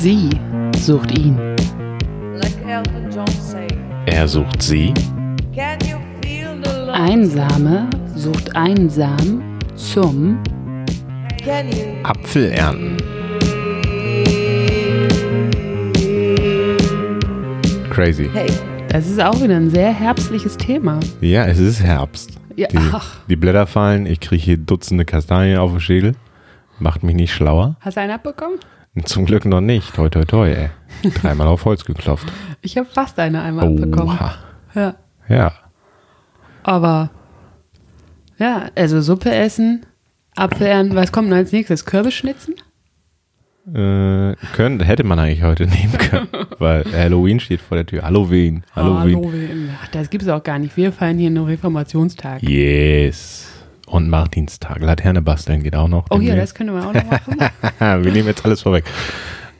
Sie sucht ihn. Like Elton John say. Er sucht sie. Can you feel the love? Einsame sucht einsam zum Can you? Apfel ernten. Crazy. Hey, Das ist auch wieder ein sehr herbstliches Thema. Ja, es ist Herbst. Ja, Die, ach, die Blätter fallen, ich kriege hier Dutzende Kastanien auf den Schädel. Macht mich nicht schlauer. hast du einen abbekommen? Zum Glück noch nicht. Toi, toi, toi, ey. Dreimal auf Holz geklopft. Ich habe fast eine einmal abbekommen. Oha. Ja. Ja. Aber ja, also Suppe essen, Apfel ernten, was kommt denn als nächstes? Kürbisschnitzen? Äh, können, hätte man eigentlich heute nehmen können, weil Halloween steht vor der Tür. Halloween, Halloween. Halloween. Ach, das gibt es auch gar nicht. Wir feiern hier nur Reformationstag. Yes. Und Martinstag. Laterne basteln geht auch noch. Oh ja, das können wir auch noch machen. Wir nehmen jetzt alles vorweg.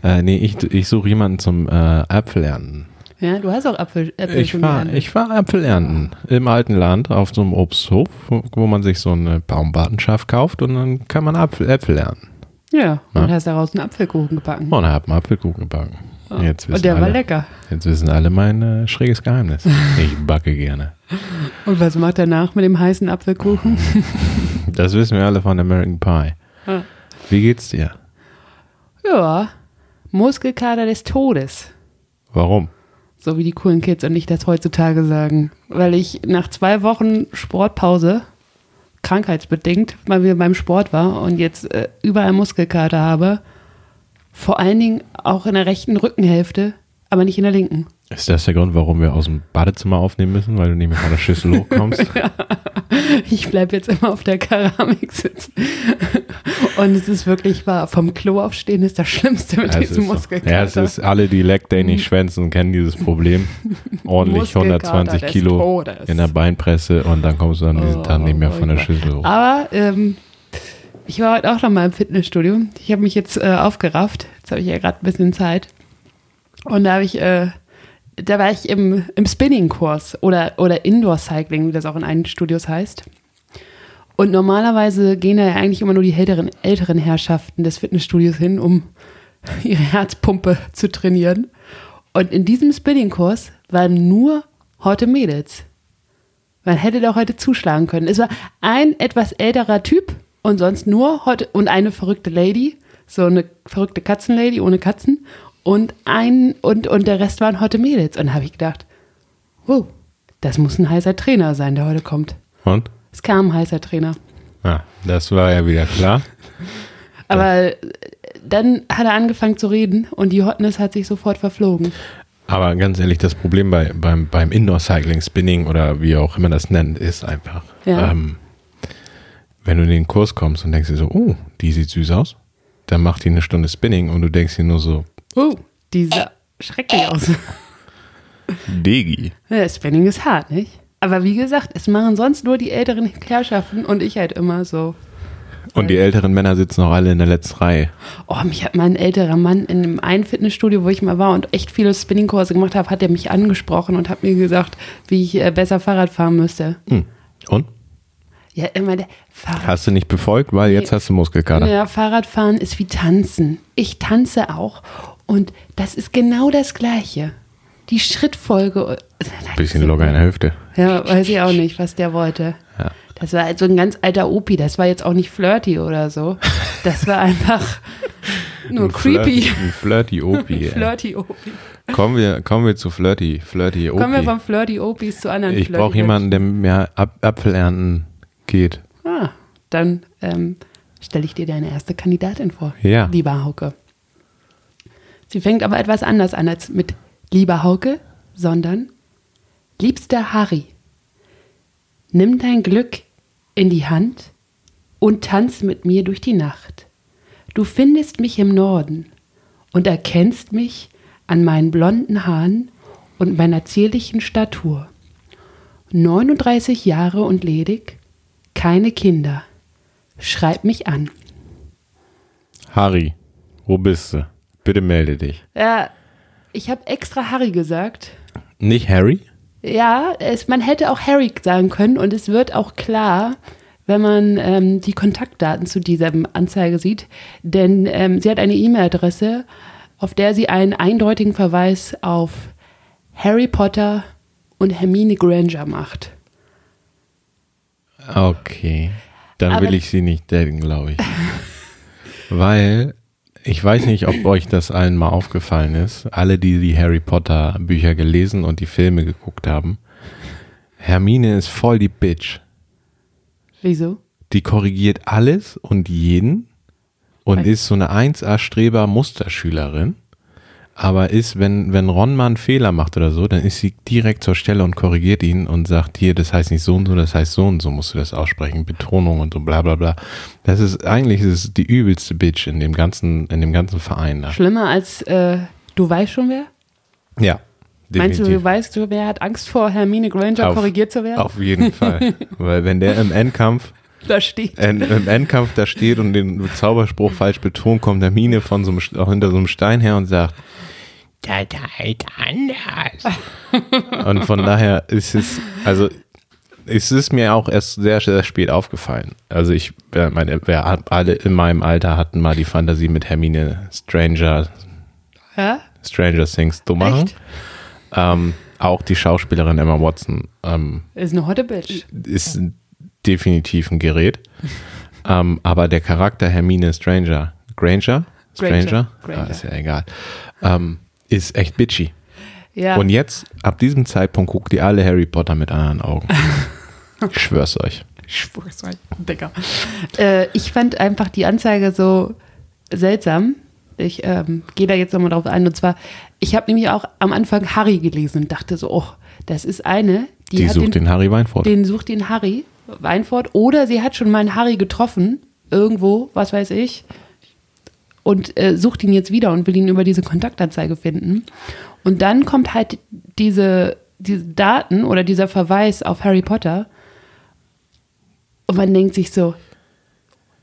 Äh, nee, ich, ich suche jemanden zum äh, Äpfel ernten. ja, du hast auch Apfel, Äpfel Ich schon war, geerntet. ich war Äpfel ernten im alten Land auf so einem Obsthof, wo, wo man sich so eine Baumbartenschaft kauft und dann kann man Apfel, Äpfel ernten. Ja, und hast daraus einen Apfelkuchen gebacken. Und hat man Apfelkuchen gebacken. Jetzt wissen und der alle, war lecker. Jetzt wissen alle mein äh, schräges Geheimnis. Ich backe gerne. Und was macht er nach mit dem heißen Apfelkuchen? Das wissen wir alle von American Pie. Wie geht's dir? ja, Muskelkater des Todes. Warum? So wie die coolen Kids und ich das heutzutage sagen. Weil ich nach zwei Wochen Sportpause, krankheitsbedingt, mal wieder beim Sport war und jetzt äh, überall Muskelkater habe. Vor allen Dingen auch in der rechten Rückenhälfte, aber nicht in der linken. Ist das der Grund, warum wir aus dem Badezimmer aufnehmen müssen, weil du nicht mehr von der Schüssel hochkommst? Ich bleibe jetzt immer auf der Keramik sitzen. Und es ist wirklich wahr. Vom Klo aufstehen ist das Schlimmste mit Ja, es diesem. Muskelkater. Ja, es ist alle, die Leg Day nicht schwänzen, kennen dieses Problem. Ordentlich Muskelkater 120 des Kilo in der Beinpresse und dann kommst du an diesen Oh, Tag nicht mehr von der furchtbar. Schüssel hoch. Aber ähm, ich war heute auch noch mal im Fitnessstudio. Ich habe mich jetzt äh, aufgerafft. Jetzt habe ich ja gerade ein bisschen Zeit. Und da habe ich, äh, da war ich im, im Spinning-Kurs oder, oder Indoor-Cycling, wie das auch in einigen Studios heißt. Und normalerweise gehen da ja eigentlich immer nur die älteren, älteren Herrschaften des Fitnessstudios hin, um ihre Herzpumpe zu trainieren. Und in diesem Spinning-Kurs waren nur heute Mädels. Man hätte doch heute zuschlagen können. Es war ein etwas älterer Typ und sonst nur heute und eine verrückte Lady, so eine verrückte Katzenlady ohne Katzen und ein und und der Rest waren heute Mädels und da habe ich gedacht, wow, das muss ein heißer Trainer sein, der heute kommt. Und? Es kam ein heißer Trainer, Ah, das war ja wieder klar. aber dann hat er angefangen zu reden und die Hotness hat sich sofort verflogen. Aber ganz ehrlich, das Problem bei, beim, beim Indoor-Cycling, Spinning oder wie auch immer das nennt, ist einfach, Ja. ähm, wenn du in den Kurs kommst und denkst dir so, oh, die sieht süß aus, dann macht die eine Stunde Spinning und du denkst dir nur so, Oh, die sah schrecklich aus. Degi. Ja, Spinning ist hart, nicht? Aber wie gesagt, es machen sonst nur die älteren Herrschaften und ich halt immer so. Und die älteren Männer sitzen auch alle in der letzten Reihe. Oh, mich hat mal ein älterer Mann in einem einen Fitnessstudio, wo ich mal war und echt viele Spinningkurse gemacht habe, hat er mich angesprochen und hat mir gesagt, wie ich äh, besser Fahrrad fahren müsste. Hm. Und? Ja, immer der Fahrrad. Hast du nicht befolgt, weil jetzt hast du Muskelkater. Ja, Fahrradfahren ist wie tanzen. Ich tanze auch und das ist genau das Gleiche. Die Schrittfolge. Bisschen locker in der Hüfte. Ja, weiß ich auch nicht, was der wollte. Ja. Das war halt so ein ganz alter Opi. Das war jetzt auch nicht flirty oder so. Das war einfach nur creepy. Flirty, ein Flirty Opi. Flirty Opi. Kommen wir, kommen wir zu Flirty, Flirty Opi. Kommen wir vom Flirty Opis zu anderen ich Flirty brauche jemanden, der mir Ap Apfel ernten geht. Ah, dann ähm, stelle ich dir deine erste Kandidatin vor. Ja. Lieber Hauke. Sie fängt aber etwas anders an als mit lieber Hauke, sondern liebster Harry. Nimm dein Glück in die Hand und tanz mit mir durch die Nacht. Du findest mich im Norden und erkennst mich an meinen blonden Haaren und meiner zierlichen Statur. 39 Jahre und ledig, keine Kinder. Schreib mich an. Harry, wo bist du? Bitte melde dich. Ja, ich habe extra Harry gesagt. Nicht Harry? Ja, es, man hätte auch Harry sagen können und es wird auch klar, wenn man ähm, die Kontaktdaten zu dieser Anzeige sieht, denn ähm, sie hat eine E-Mail-Adresse, auf der sie einen eindeutigen Verweis auf Harry Potter und Hermine Granger macht. Okay. Dann Aber- will ich sie nicht daten, glaube ich. Weil ich weiß nicht, ob euch das allen mal aufgefallen ist. Alle, die die Harry Potter Bücher gelesen und die Filme geguckt haben. Hermine ist voll die Bitch. Wieso? Die korrigiert alles und jeden und Weil- ist so eine 1A-Streber-Musterschülerin. Aber ist, wenn, wenn Ron mal einen Fehler macht oder so, dann ist sie direkt zur Stelle und korrigiert ihn und sagt, hier, das heißt nicht so und so, das heißt so und so musst du das aussprechen, Betonung und so bla bla bla. Das ist, eigentlich ist es die übelste Bitch in dem ganzen, in dem ganzen Verein da. Schlimmer als äh, du weißt schon wer? Ja. Meinst du, du definitiv. weißt du, wer hat Angst vor Hermine Granger Auf- korrigiert zu werden? Auf jeden Fall. Weil wenn der im Endkampf Da steht. äh, im Endkampf da steht und den Zauberspruch falsch betont, kommt Hermine von so einem, hinter so einem Stein her und sagt, das heißt anders. und von daher ist es, also es ist mir auch erst sehr, sehr spät aufgefallen. Also ich äh, meine, wer alle in meinem Alter hatten mal die Fantasie mit Hermine Stranger, Ja? Stranger Things zu machen. Ähm, auch die Schauspielerin Emma Watson ähm, Ist eine hotte Bitch. ist definitiv ein Gerät. ähm, aber der Charakter Hermine Stranger, Granger? Stranger? Granger. Ah, Granger. ist ja egal. Ähm, ist echt bitchy. Ja. Und jetzt, ab diesem Zeitpunkt, guckt ihr alle Harry Potter mit anderen Augen. ich schwör's euch. Ich schwör's euch, Digga. Äh, ich fand einfach die Anzeige so seltsam. Ich ähm, gehe da jetzt nochmal drauf ein. Und zwar, ich habe nämlich auch am Anfang Harry gelesen und dachte so, oh, das ist eine, die, Die, sucht den, den, Harry Weinfurt. den sucht den Harry Weinfurt. Oder sie hat schon mal einen Harry getroffen, irgendwo, was weiß ich, und äh, sucht ihn jetzt wieder und will ihn über diese Kontaktanzeige finden. Und dann kommt halt diese, diese Daten oder dieser Verweis auf Harry Potter. Und man denkt sich so,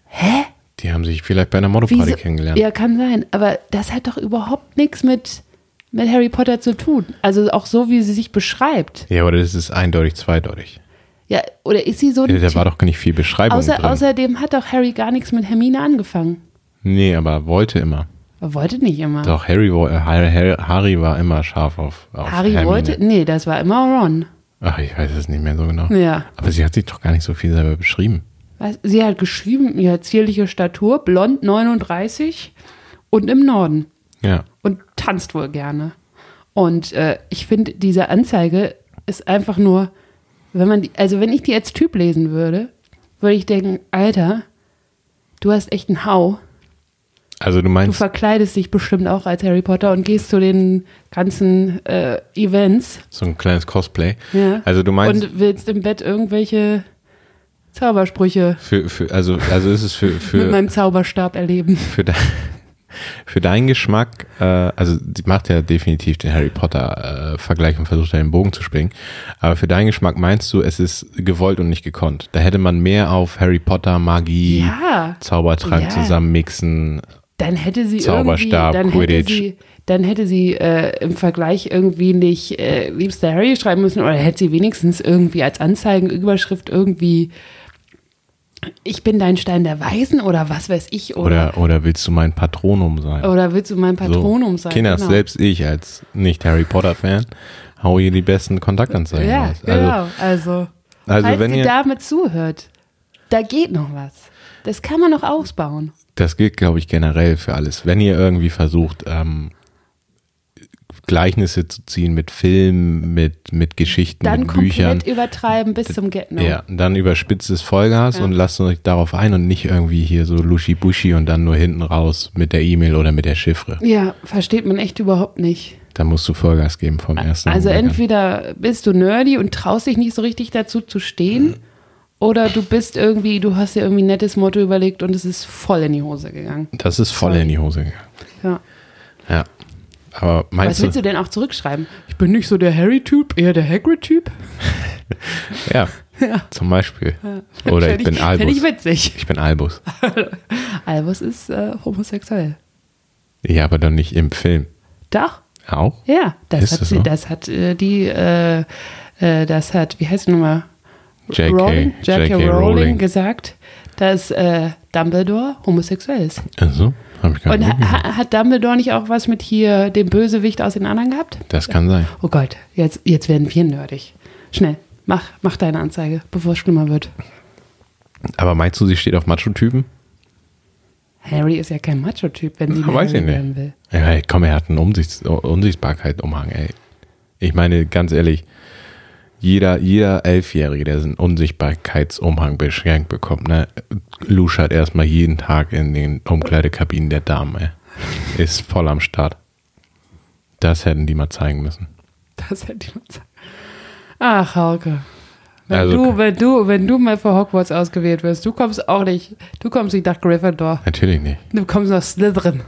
hä? die haben sich vielleicht bei einer Wieso- kennengelernt. Ja, kann sein. Aber das hat doch überhaupt nichts mit, mit Harry Potter zu tun. Also auch so, wie sie sich beschreibt. Ja, aber das ist eindeutig zweideutig. Ja, oder ist sie so ein Ja, da war doch nicht viel Beschreibung Außer, drin. Außerdem hat doch Harry gar nichts mit Hermine angefangen. nee, aber wollte immer. Er wollte nicht immer. Doch, Harry, äh, Harry, Harry, Harry war immer scharf auf, auf Harry Hermine. wollte. Nee, das war immer Ron. Ach, ich weiß es nicht mehr so genau. Ja. Aber sie hat sich doch gar nicht so viel selber beschrieben. Was, sie hat geschrieben, ja, zierliche Statur, blond 39 und im Norden. Ja. Und tanzt wohl gerne. Und äh, ich finde, diese Anzeige ist einfach nur, wenn man die, also wenn ich die als Typ lesen würde, würde ich denken, Alter, du hast echt einen Hau. Also du Du meinst, verkleidest dich bestimmt auch als Harry Potter und gehst zu den ganzen äh, Events. so ein kleines Cosplay. Ja. Also du meinst, und willst im Bett irgendwelche Zaubersprüche für, für, also, also ist es für, mit für, meinem Zauberstab erleben. für, de, für deinen Geschmack, äh, also sie macht ja definitiv den Harry Potter äh, Vergleich und versucht da den Bogen zu springen. Aber für deinen Geschmack meinst du, es ist gewollt und nicht gekonnt. Da hätte man mehr auf Harry Potter, Magie, Ja. Zaubertrank Ja. zusammenmixen. Dann hätte sie Zauberstab, irgendwie, dann hätte Quidditch. sie, dann hätte sie äh, im Vergleich irgendwie nicht äh, liebster Harry schreiben müssen oder hätte sie wenigstens irgendwie als Anzeigenüberschrift irgendwie ich bin dein Stein der Weisen oder was weiß ich oder Oder, oder willst du mein Patronum sein? oder willst du mein Patronum sein? Kinder, Genau. selbst ich als nicht Harry Potter Fan hau hier die besten Kontaktanzeigen Ja, raus. Also, genau. Also, also falls wenn ihr, damit zuhört, da geht noch was. Das kann man noch ausbauen. das gilt glaube ich generell für alles. Wenn ihr irgendwie versucht, ähm, Gleichnisse zu ziehen mit Filmen, mit, mit Geschichten, Dann mit komplett Büchern, übertreiben bis zum Get No. ja, dann überspitzt es Vollgas Ja. und lasst euch darauf ein und nicht irgendwie hier so luschi-buschi und dann nur hinten raus mit der E-Mail oder mit der Chiffre. ja, versteht man echt überhaupt nicht. Da musst du Vollgas geben vom ersten Also an. entweder bist du nerdy und traust dich nicht so richtig dazu zu stehen, oder du bist irgendwie, du hast dir irgendwie ein nettes Motto überlegt und es ist voll in die Hose gegangen. Das ist voll in die Hose gegangen. Ja. Aber Was meinst willst du? du denn auch zurückschreiben? Ich bin nicht so der Harry-Typ, eher der Hagrid-Typ. Ja, zum Beispiel. Oder ich Fänd bin Fänd ich Albus. witzig. Ich bin Albus. Albus ist äh, homosexuell. Ja, aber dann nicht im Film. Doch, Auch? ja. Das Ist hat, das sie, so? das hat äh, die, äh, äh, das hat, wie heißt die nochmal? J.K. Rowling, J.K. Rowling gesagt, dass äh, Dumbledore homosexuell ist. Also, ich Und ha hat Dumbledore nicht auch was mit hier dem Bösewicht aus den anderen gehabt? Das kann sein. Oh Gott, jetzt, jetzt werden wir nerdig. Schnell, mach, mach deine Anzeige, bevor es schlimmer wird. Aber meinst du, sie steht auf Macho-Typen? Harry ist ja kein Macho-Typ, wenn sie Ja, weiß ich nicht. werden will. Ja, komm, er hat einen Unsichts Unsichtbarkeit-Umhang, ey. Ich meine, ganz ehrlich, jeder, jeder Elfjährige, der so einen Unsichtbarkeitsumhang beschränkt bekommt, ne, luschert erstmal jeden Tag in den Umkleidekabinen der Damen, ey. Ist voll am Start. Das hätten die mal zeigen müssen. Das hätte ich mal sagen. Ach, Hauke. Wenn, Also- du, wenn, du, wenn du mal für Hogwarts ausgewählt wirst, du kommst auch nicht, du kommst nicht nach Gryffindor, Natürlich nicht. du kommst nach Slytherin.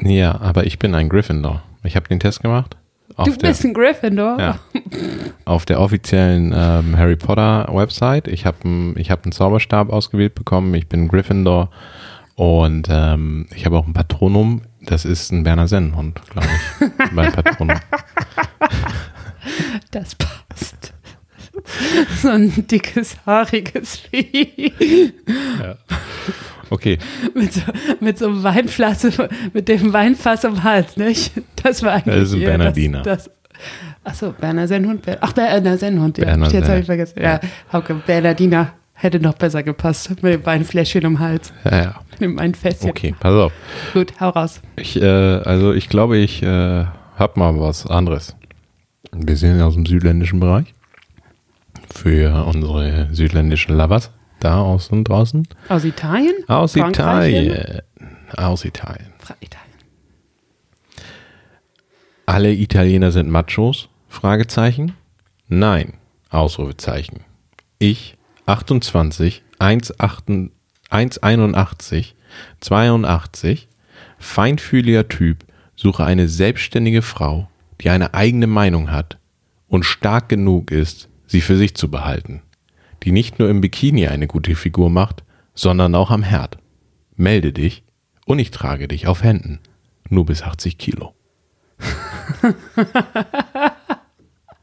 Ja, aber ich bin ein Gryffindor. Ich habe den Test gemacht. Du der, bist ein Gryffindor? Ja. Auf der offiziellen ähm, Harry Potter Website. Ich habe einen hab Zauberstab ausgewählt bekommen. Ich bin Gryffindor. Und ähm, ich habe auch ein Patronum. Das ist ein Berner Sennenhund, glaube ich. mein Patronum. Das passt. So ein dickes, haariges Vieh. Okay. Mit so, mit so einem Weinflasche, mit dem Weinfass am Hals, nicht? Das war eigentlich. Das ist ein Bernardiner. Das, das, achso, Berner Sennhund. Ach, Berner Sennhund, ja. Berner Jetzt habe ich vergessen. Ja, Hauke, Bernardiner hätte noch besser gepasst. Mit dem Weinfläschchen am Hals. Ja, ja. Mit dem Weinfässchen. Okay, pass auf. Gut, hau raus. Ich, äh, also ich glaube, ich äh, hab mal was anderes. Wir sind aus dem südländischen Bereich. Für unsere südländischen Lovers. Da außen draußen. Aus Italien? Aus Frankreich? Italien. Aus Italien. Fra Italien. Alle Italiener sind Machos? Fragezeichen. Nein. Ausrufezeichen. Ich, 28, 1,8 1,81, 82, feinfühliger Typ, suche eine selbstständige Frau, die eine eigene Meinung hat und stark genug ist, sie für sich zu behalten, die nicht nur im Bikini eine gute Figur macht, sondern auch am Herd. Melde dich und ich trage dich auf Händen. Nur bis 80 Kilo.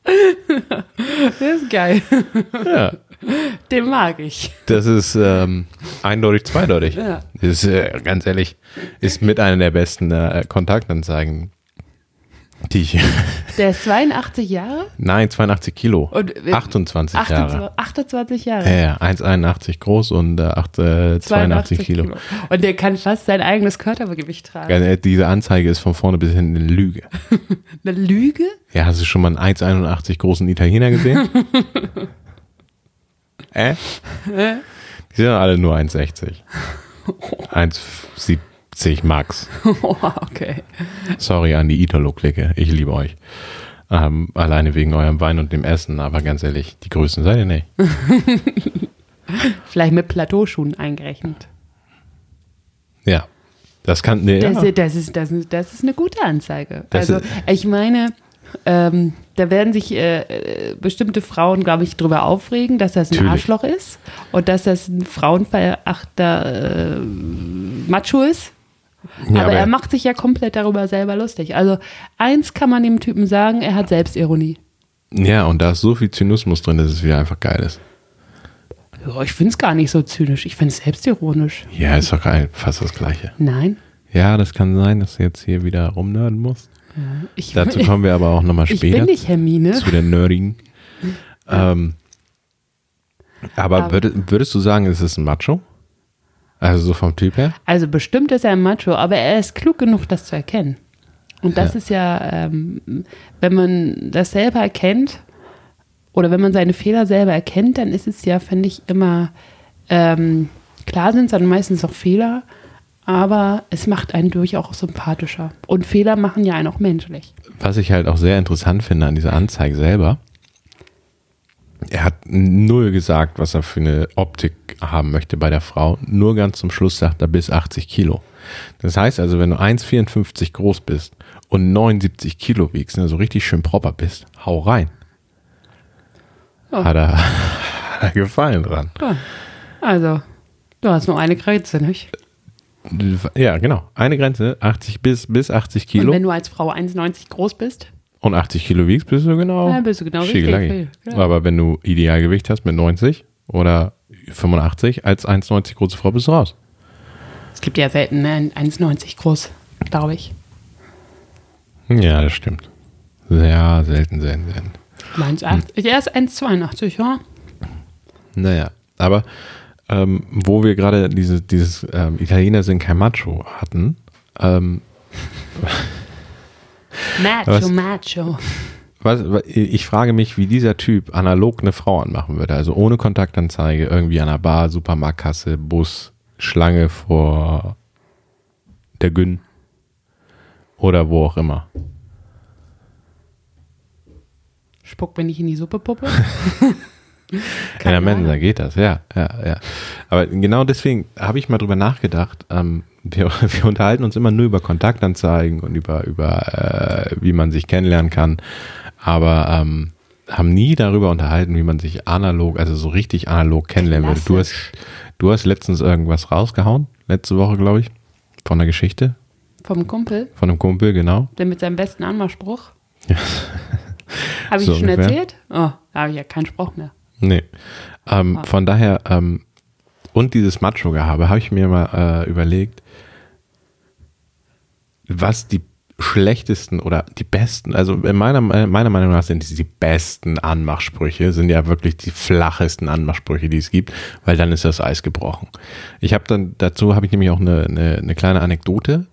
Das ist geil. Ja. Den mag ich. Das ist ähm, eindeutig zweideutig. Ja. Das ist, äh, ganz ehrlich, ist mit einer der besten äh, Kontaktanzeigen, die ich. Der ist 82 Jahre? Nein, 82 Kilo. Und, äh, 28 Jahre. 28, 28 Jahre. Ja, ja, 1,81 groß und äh, acht, äh, 82 Kilo. Und der kann fast sein eigenes Körpergewicht tragen. Ganz ehrlich, Diese Anzeige ist von vorne bis hinten eine Lüge. Eine Lüge? Ja, hast du schon mal einen 1,81 großen Italiener gesehen? äh? Die sind alle nur 1,60. 1,70 max. Oh, okay. Sorry an die Italo-Clique. Ich liebe euch. Ähm, alleine wegen eurem Wein und dem Essen, aber ganz ehrlich, die Größen seid ihr nicht. Vielleicht mit Plateauschuhen eingerechnet. Ja. Das kann, nee, Das, ja. das, ist, das, ist, das ist eine gute Anzeige. Das also, ich meine, ähm, da werden sich äh, äh, bestimmte Frauen, glaube ich, drüber aufregen, dass das ein Natürlich. Arschloch ist und dass das ein frauenverachter äh, Macho ist. Ja, aber, er macht sich ja komplett darüber selber lustig. Also eins kann man dem Typen sagen, er hat Selbstironie. ja, und da ist so viel Zynismus drin, dass es wieder einfach geil ist. Ja, ich finde es gar nicht so zynisch. Ich finde es selbstironisch. Ja, ist doch geil. Fast das Gleiche. Nein. Ja, das kann sein, dass du jetzt hier wieder rumnörden musst. Ich, Dazu kommen wir aber auch nochmal ich später. bin nicht Hermine. zu der Nerdigen. Ähm, aber Aber- würdest, würdest du sagen, es ist ein Macho? Also so vom Typ her? Also bestimmt ist er ein Macho, aber er ist klug genug, das zu erkennen. Und das Ja. ist ja, ähm, wenn man das selber erkennt oder wenn man seine Fehler selber erkennt, dann ist es ja, finde ich, immer, ähm, klar sind es dann meistens auch Fehler, aber es macht einen durchaus sympathischer. Und Fehler machen ja einen auch menschlich. Was ich halt auch sehr interessant finde an dieser Anzeige selber, er hat null gesagt, was er für eine Optik haben möchte bei der Frau. Nur ganz zum Schluss sagt er bis 80 Kilo. Das heißt also, wenn du 1,54 groß bist und 79 Kilo wiegst, ne, so richtig schön proper bist, hau rein. Ja. Hat, er, hat er Gefallen dran. Also, du hast nur eine Grenze, nicht? Ja, genau. Eine Grenze, 80 bis, bis 80 Kilo. Und wenn du als Frau 1,90 groß bist, und 80 Kilo wiegst, bist du genau. Ja, bist du genau richtig, ja. Aber wenn du Idealgewicht hast mit 90 oder 85 als 1,90 große Frau bist du raus. Es gibt ja selten ne, 1,90 groß, glaube ich. Ja, das stimmt. Sehr selten, selten, selten. 1,80. Er ist 1,82, ja. Naja, aber ähm, wo wir gerade diese, dieses ähm, Italiener sind kein Macho hatten, ähm, Macho, Was? macho. was, wa- ich frage mich, wie dieser Typ analog eine Frau anmachen würde. Also ohne Kontaktanzeige, irgendwie an der Bar, Supermarktkasse, Bus, Schlange vor der Gün oder wo auch immer. Spuck mir nicht in die Suppe, Puppe. In der Mensa geht das, ja, ja, ja. Aber genau deswegen habe ich mal drüber nachgedacht. Ähm, wir, wir unterhalten uns immer nur über Kontaktanzeigen und über, über äh, wie man sich kennenlernen kann, aber ähm, haben nie darüber unterhalten, wie man sich analog, also so richtig analog kennenlernen würde. Du hast, du hast letztens irgendwas rausgehauen, letzte Woche, glaube ich, von der Geschichte, Vom Kumpel, von einem Kumpel, genau. der mit seinem besten Anmachspruch. Habe ich So schon ungefähr. erzählt? Oh, da habe ich ja keinen Spruch mehr. Nee. Ähm, Ah. Von daher, ähm, und dieses Macho-Gehabe, habe ich mir mal äh, überlegt, was die schlechtesten oder die besten, also in meiner, meiner Meinung nach sind die, die besten Anmachsprüche, sind ja wirklich die flachesten Anmachsprüche, die es gibt, weil dann ist das Eis gebrochen. Ich habe dann, dazu habe ich nämlich auch eine, eine, eine kleine Anekdote.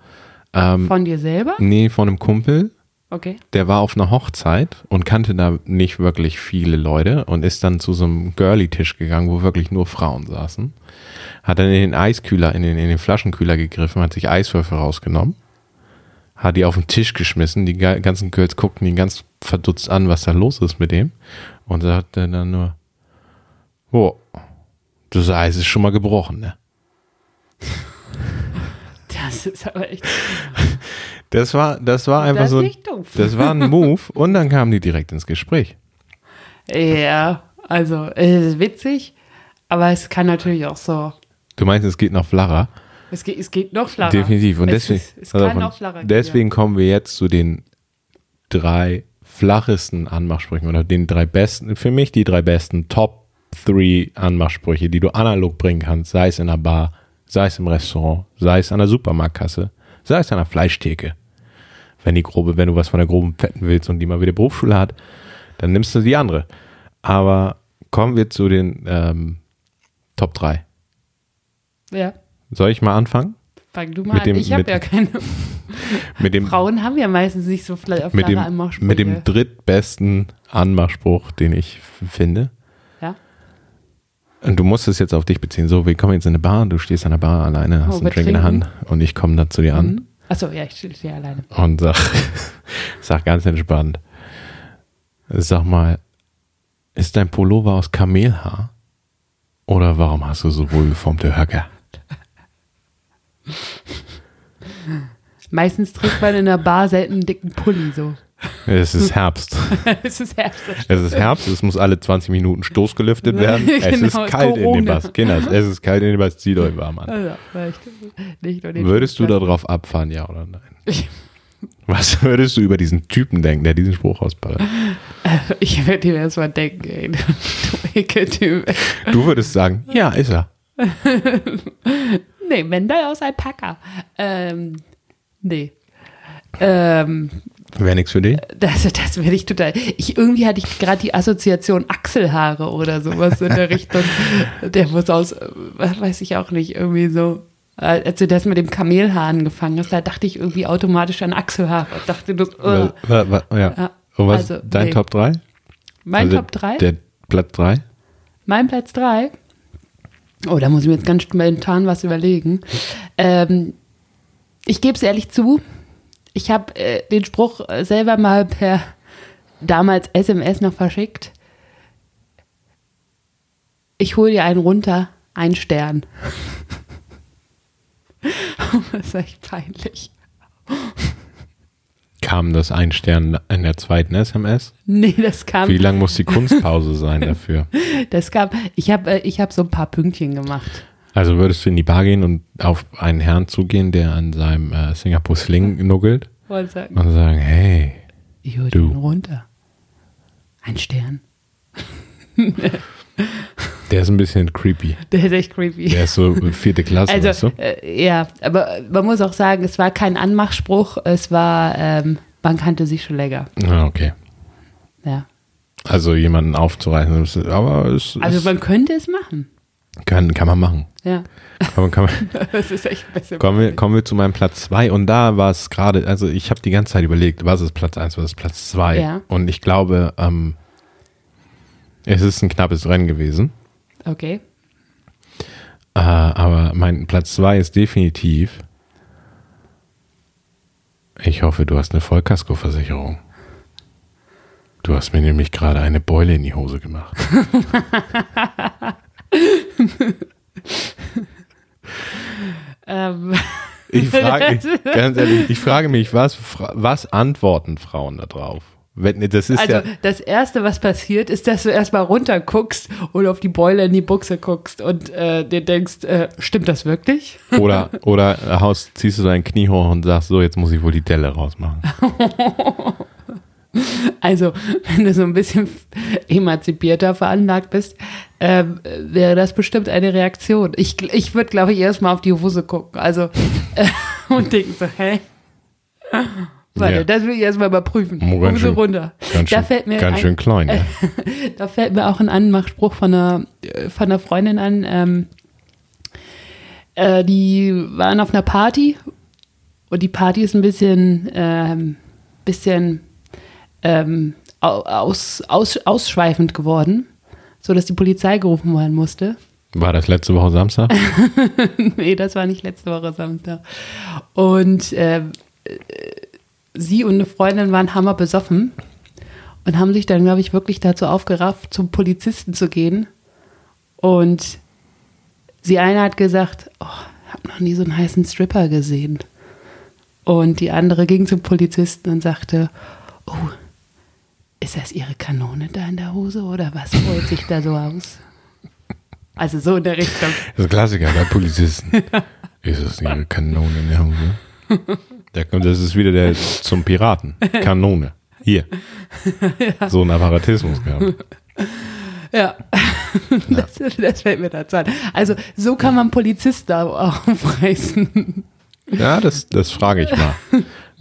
Ähm, Von dir selber? nee, von einem Kumpel, Okay. der war auf einer Hochzeit und kannte da nicht wirklich viele Leute und ist dann zu so einem Girly-Tisch gegangen, wo wirklich nur Frauen saßen. Hat dann in den Eiskühler, in den, in den Flaschenkühler gegriffen, hat sich Eiswürfel rausgenommen, hat die auf den Tisch geschmissen, die ga- ganzen Girls guckten ihn ganz verdutzt an, was da los ist mit dem und sagte dann nur, oh, das Eis ist schon mal gebrochen, ne? Das ist aber echt. Das war, das war einfach das so, das war ein Move und dann kamen die direkt ins Gespräch. Ja, also, es ist witzig, aber es kann natürlich auch so. Du meinst, es geht noch flacher? Es geht, es geht noch flacher. Definitiv. Und es deswegen, Ist, es kann noch flacher gehen, deswegen kommen wir jetzt zu den drei flachesten Anmachsprüchen oder den drei besten, für mich die drei besten Top 3 Anmachsprüche, die du analog bringen kannst, sei es in einer Bar, sei es im Restaurant, sei es an der Supermarktkasse, sei es an der Fleischtheke. Wenn die grobe, wenn du was von der groben Fetten willst und die mal wieder Berufsschule hat, dann nimmst du die andere. Aber kommen wir zu den ähm, Top 3. Ja. Soll ich mal anfangen? fang du mal Mit an. dem- Ich habe ja keine. Mit dem, Frauen haben ja meistens nicht so mit dem, Anmachsprüche. mit dem drittbesten Anmachspruch, den ich finde. Und du musst es jetzt auf dich beziehen. So, wir kommen jetzt in eine Bar, du stehst an der Bar alleine, hast Oh, einen Drink in der. Hand und ich komme dann zu dir an Achso, ja, ich stehe hier alleine. und sag, sag ganz entspannt, sag mal, ist dein Pullover aus Kamelhaar? Oder warum hast du so wohlgeformte Höcker? Meistens trägt man in der Bar selten einen dicken Pulli so. Es ist Herbst. es ist Herbst. Es ist Herbst, es muss alle 20 Minuten stoßgelüftet werden. Es Genau, ist kalt in dem Corona. Bass. Kinders, es ist kalt in dem Bass. Zieht euch warm an. Also, nicht den Würdest du darauf abfahren, ja oder nein? Was würdest du über diesen Typen denken, der diesen Spruch ausballert? Ich würde dir erst mal denken, ey, du Ekeltyp. Du würdest sagen, ja, ist er. Nee, Mendel aus Alpaka. Ähm, nee. Ähm, Wäre nichts für dich? das, das werde ich total. Ich, irgendwie hatte ich gerade die Assoziation Achselhaare oder sowas in der Richtung. Der muss aus, äh, weiß ich auch nicht, irgendwie so. äh, Als du das mit dem Kamelhaar angefangen hast, da dachte ich irgendwie automatisch an Achselhaare. Ich dachte, das, wa- ja. Ja, Und was also, dein nee. Top 3? mein Also Top 3? Der Platz 3? Mein Platz 3. Oh, da muss ich mir jetzt ganz spontan was überlegen. Ähm, ich gebe es ehrlich zu, ich habe äh, den Spruch äh, selber mal per damals SMS noch verschickt. Ich hole dir einen runter, ein Stern. das ist echt peinlich. Kam das ein Stern in der zweiten SMS? Nee, das kam. Wie lang muss die Kunstpause sein dafür? Das kam. Ich habe äh, ich hab so ein paar Pünktchen gemacht. Also würdest du in die Bar gehen und auf einen Herrn zugehen, der an seinem äh, Singapur Sling nuggelt Wollte sagen. und sagen, hey, Ich hole Du. den runter. Ein Stern. Der ist ein bisschen creepy. Der ist echt creepy. Der ist so vierte Klasse, weißt also, du? äh, ja, aber man muss auch sagen, es war kein Anmachspruch, es war, ähm, man kannte sich schon länger. Ah, okay. Ja. Also jemanden aufzureißen, aber es, Also es man könnte es machen. kann, kann man machen. Ja. Aber man, Das ist echt bisschen. kommen, wir, kommen wir zu meinem Platz 2 und da war es gerade, also ich habe die ganze Zeit überlegt, was ist Platz 1, was ist Platz 2 Ja. und ich glaube, ähm, es ist ein knappes Rennen gewesen, Okay. äh, aber mein Platz 2 ist definitiv, ich hoffe, du hast eine Vollkaskoversicherung. Du hast mir nämlich gerade eine Beule in die Hose gemacht. Ähm, Ich frage, ganz ehrlich, ich frage mich, was, was antworten Frauen da drauf? Wenn, das ist also ja, das Erste, was passiert, ist, dass du erstmal runterguckst und auf die Beule in die Buchse guckst und äh, dir denkst, äh, stimmt das wirklich? oder, oder Haus, ziehst du dein Knie hoch und sagst, so, jetzt muss ich wohl die Delle rausmachen. Also, wenn du so ein bisschen emanzipierter veranlagt bist, ähm, wäre das bestimmt eine Reaktion. Ich, ich würde, glaube ich, erstmal auf die Hose gucken. Also, äh, und denken so, hä? Warte, Ja. das will ich erstmal überprüfen. Oh, ganz Hose schön- runter. Ganz da schön, fällt mir ganz ein, schön klein, ja. Da fällt mir auch ein Anmachspruch von einer, äh, von einer Freundin an. Ähm, äh, die waren auf einer Party und die Party ist ein bisschen, ähm, bisschen ähm, au- aus, aus, ausschweifend geworden, sodass die Polizei gerufen werden musste. War das letzte Woche Samstag? nee, das war nicht letzte Woche Samstag. Und äh, sie und eine Freundin waren hammer besoffen und haben sich dann, glaube ich, wirklich dazu aufgerafft, zum Polizisten zu gehen. Und sie eine hat gesagt, oh, ich habe noch nie so einen heißen Stripper gesehen. Und die andere ging zum Polizisten und sagte, oh, ist das ihre Kanone da in der Hose oder was freut sich da so aus? Also so in der Richtung. Das ist Klassiker bei Polizisten. Ist das ihre Kanone in der Hose? Da kommt, das ist wieder der zum Piraten. Kanone. Hier. So ein Apparatismus gehabt. Ja, das, das fällt mir dazu ein. Also so kann man Polizisten auch aufreißen. Ja, das, das frage ich mal.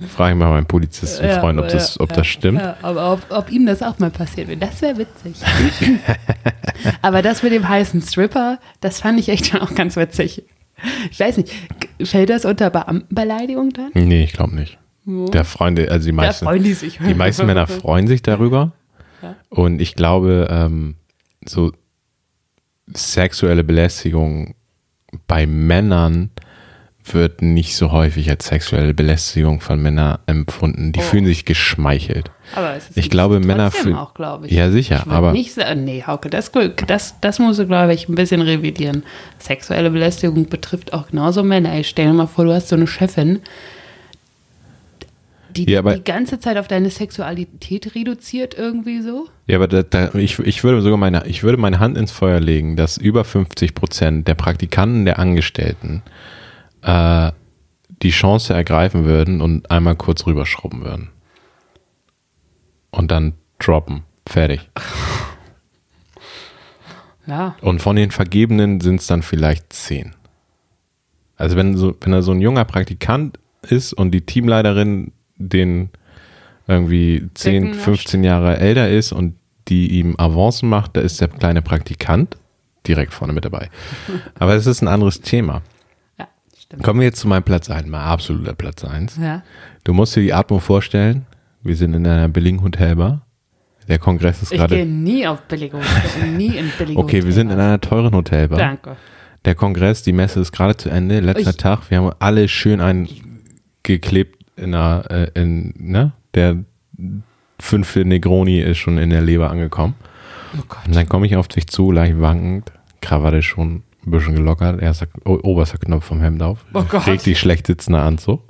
Frage ich mal meinen Polizistenfreund, ob das, ob das stimmt. Ja, aber ob, ob ihm das auch mal passiert wird, das wäre witzig. aber das mit dem heißen Stripper, das fand ich echt auch ganz witzig. Ich weiß nicht, fällt das unter Beamtenbeleidigung dann? Nee, ich glaube nicht. Der Freunde, also die meisten, freuen die sich. die meisten Männer freuen sich darüber. Ja. Und ich glaube, ähm, so sexuelle Belästigung bei Männern wird nicht so häufig als sexuelle Belästigung von Männern empfunden. Die Oh. fühlen sich geschmeichelt. Aber es ist Ich glaube, Männer fühlen- auch, glaube ich. Ja, sicher, ich aber- nicht sagen, nee, Hauke, das, das, das musst du, glaube ich, ein bisschen revidieren. Sexuelle Belästigung betrifft auch genauso Männer. Ich stell dir mal vor, du hast so eine Chefin, die Ja, die ganze Zeit auf deine Sexualität reduziert irgendwie so. Ja, aber da, da, ich, ich würde sogar meine, ich würde meine Hand ins Feuer legen, dass über 50 Prozent der Praktikanten, der Angestellten äh, die Chance ergreifen würden und einmal kurz rüberschrubben würden. Und dann droppen. Fertig. Ja, Und von den Vergebenen sind es dann vielleicht zehn. Also wenn so, wenn er so ein junger Praktikant ist und die Teamleiterin den irgendwie 10, Decken 15 Jahre älter ist und die ihm Avancen macht, da ist der kleine Praktikant direkt vorne mit dabei. Aber es ist ein anderes Thema. Stimmt. Kommen wir jetzt zu meinem Platz 1, mal absoluter Platz 1. Ja. Du musst dir die Atmung vorstellen. Wir sind in einer billigen Hotelbar. Der Kongress ist Ich gehe gerade. nie auf. Ich gehe nie in Billigung. Okay, wir sind in einer teuren Hotelbar. Danke. Der Kongress, die Messe ist gerade zu Ende, letzter Ich- Tag. Wir haben alle schön eingeklebt in einer, äh, in, ne? Der fünfte Negroni ist schon in der Leber angekommen. Oh Gott. Und dann komme ich auf dich zu, leicht wankend, Krawatte schon ein bisschen gelockert, erster, oberster Knopf vom Hemd auf, Oh Gott. richtig schlecht sitzender Anzug.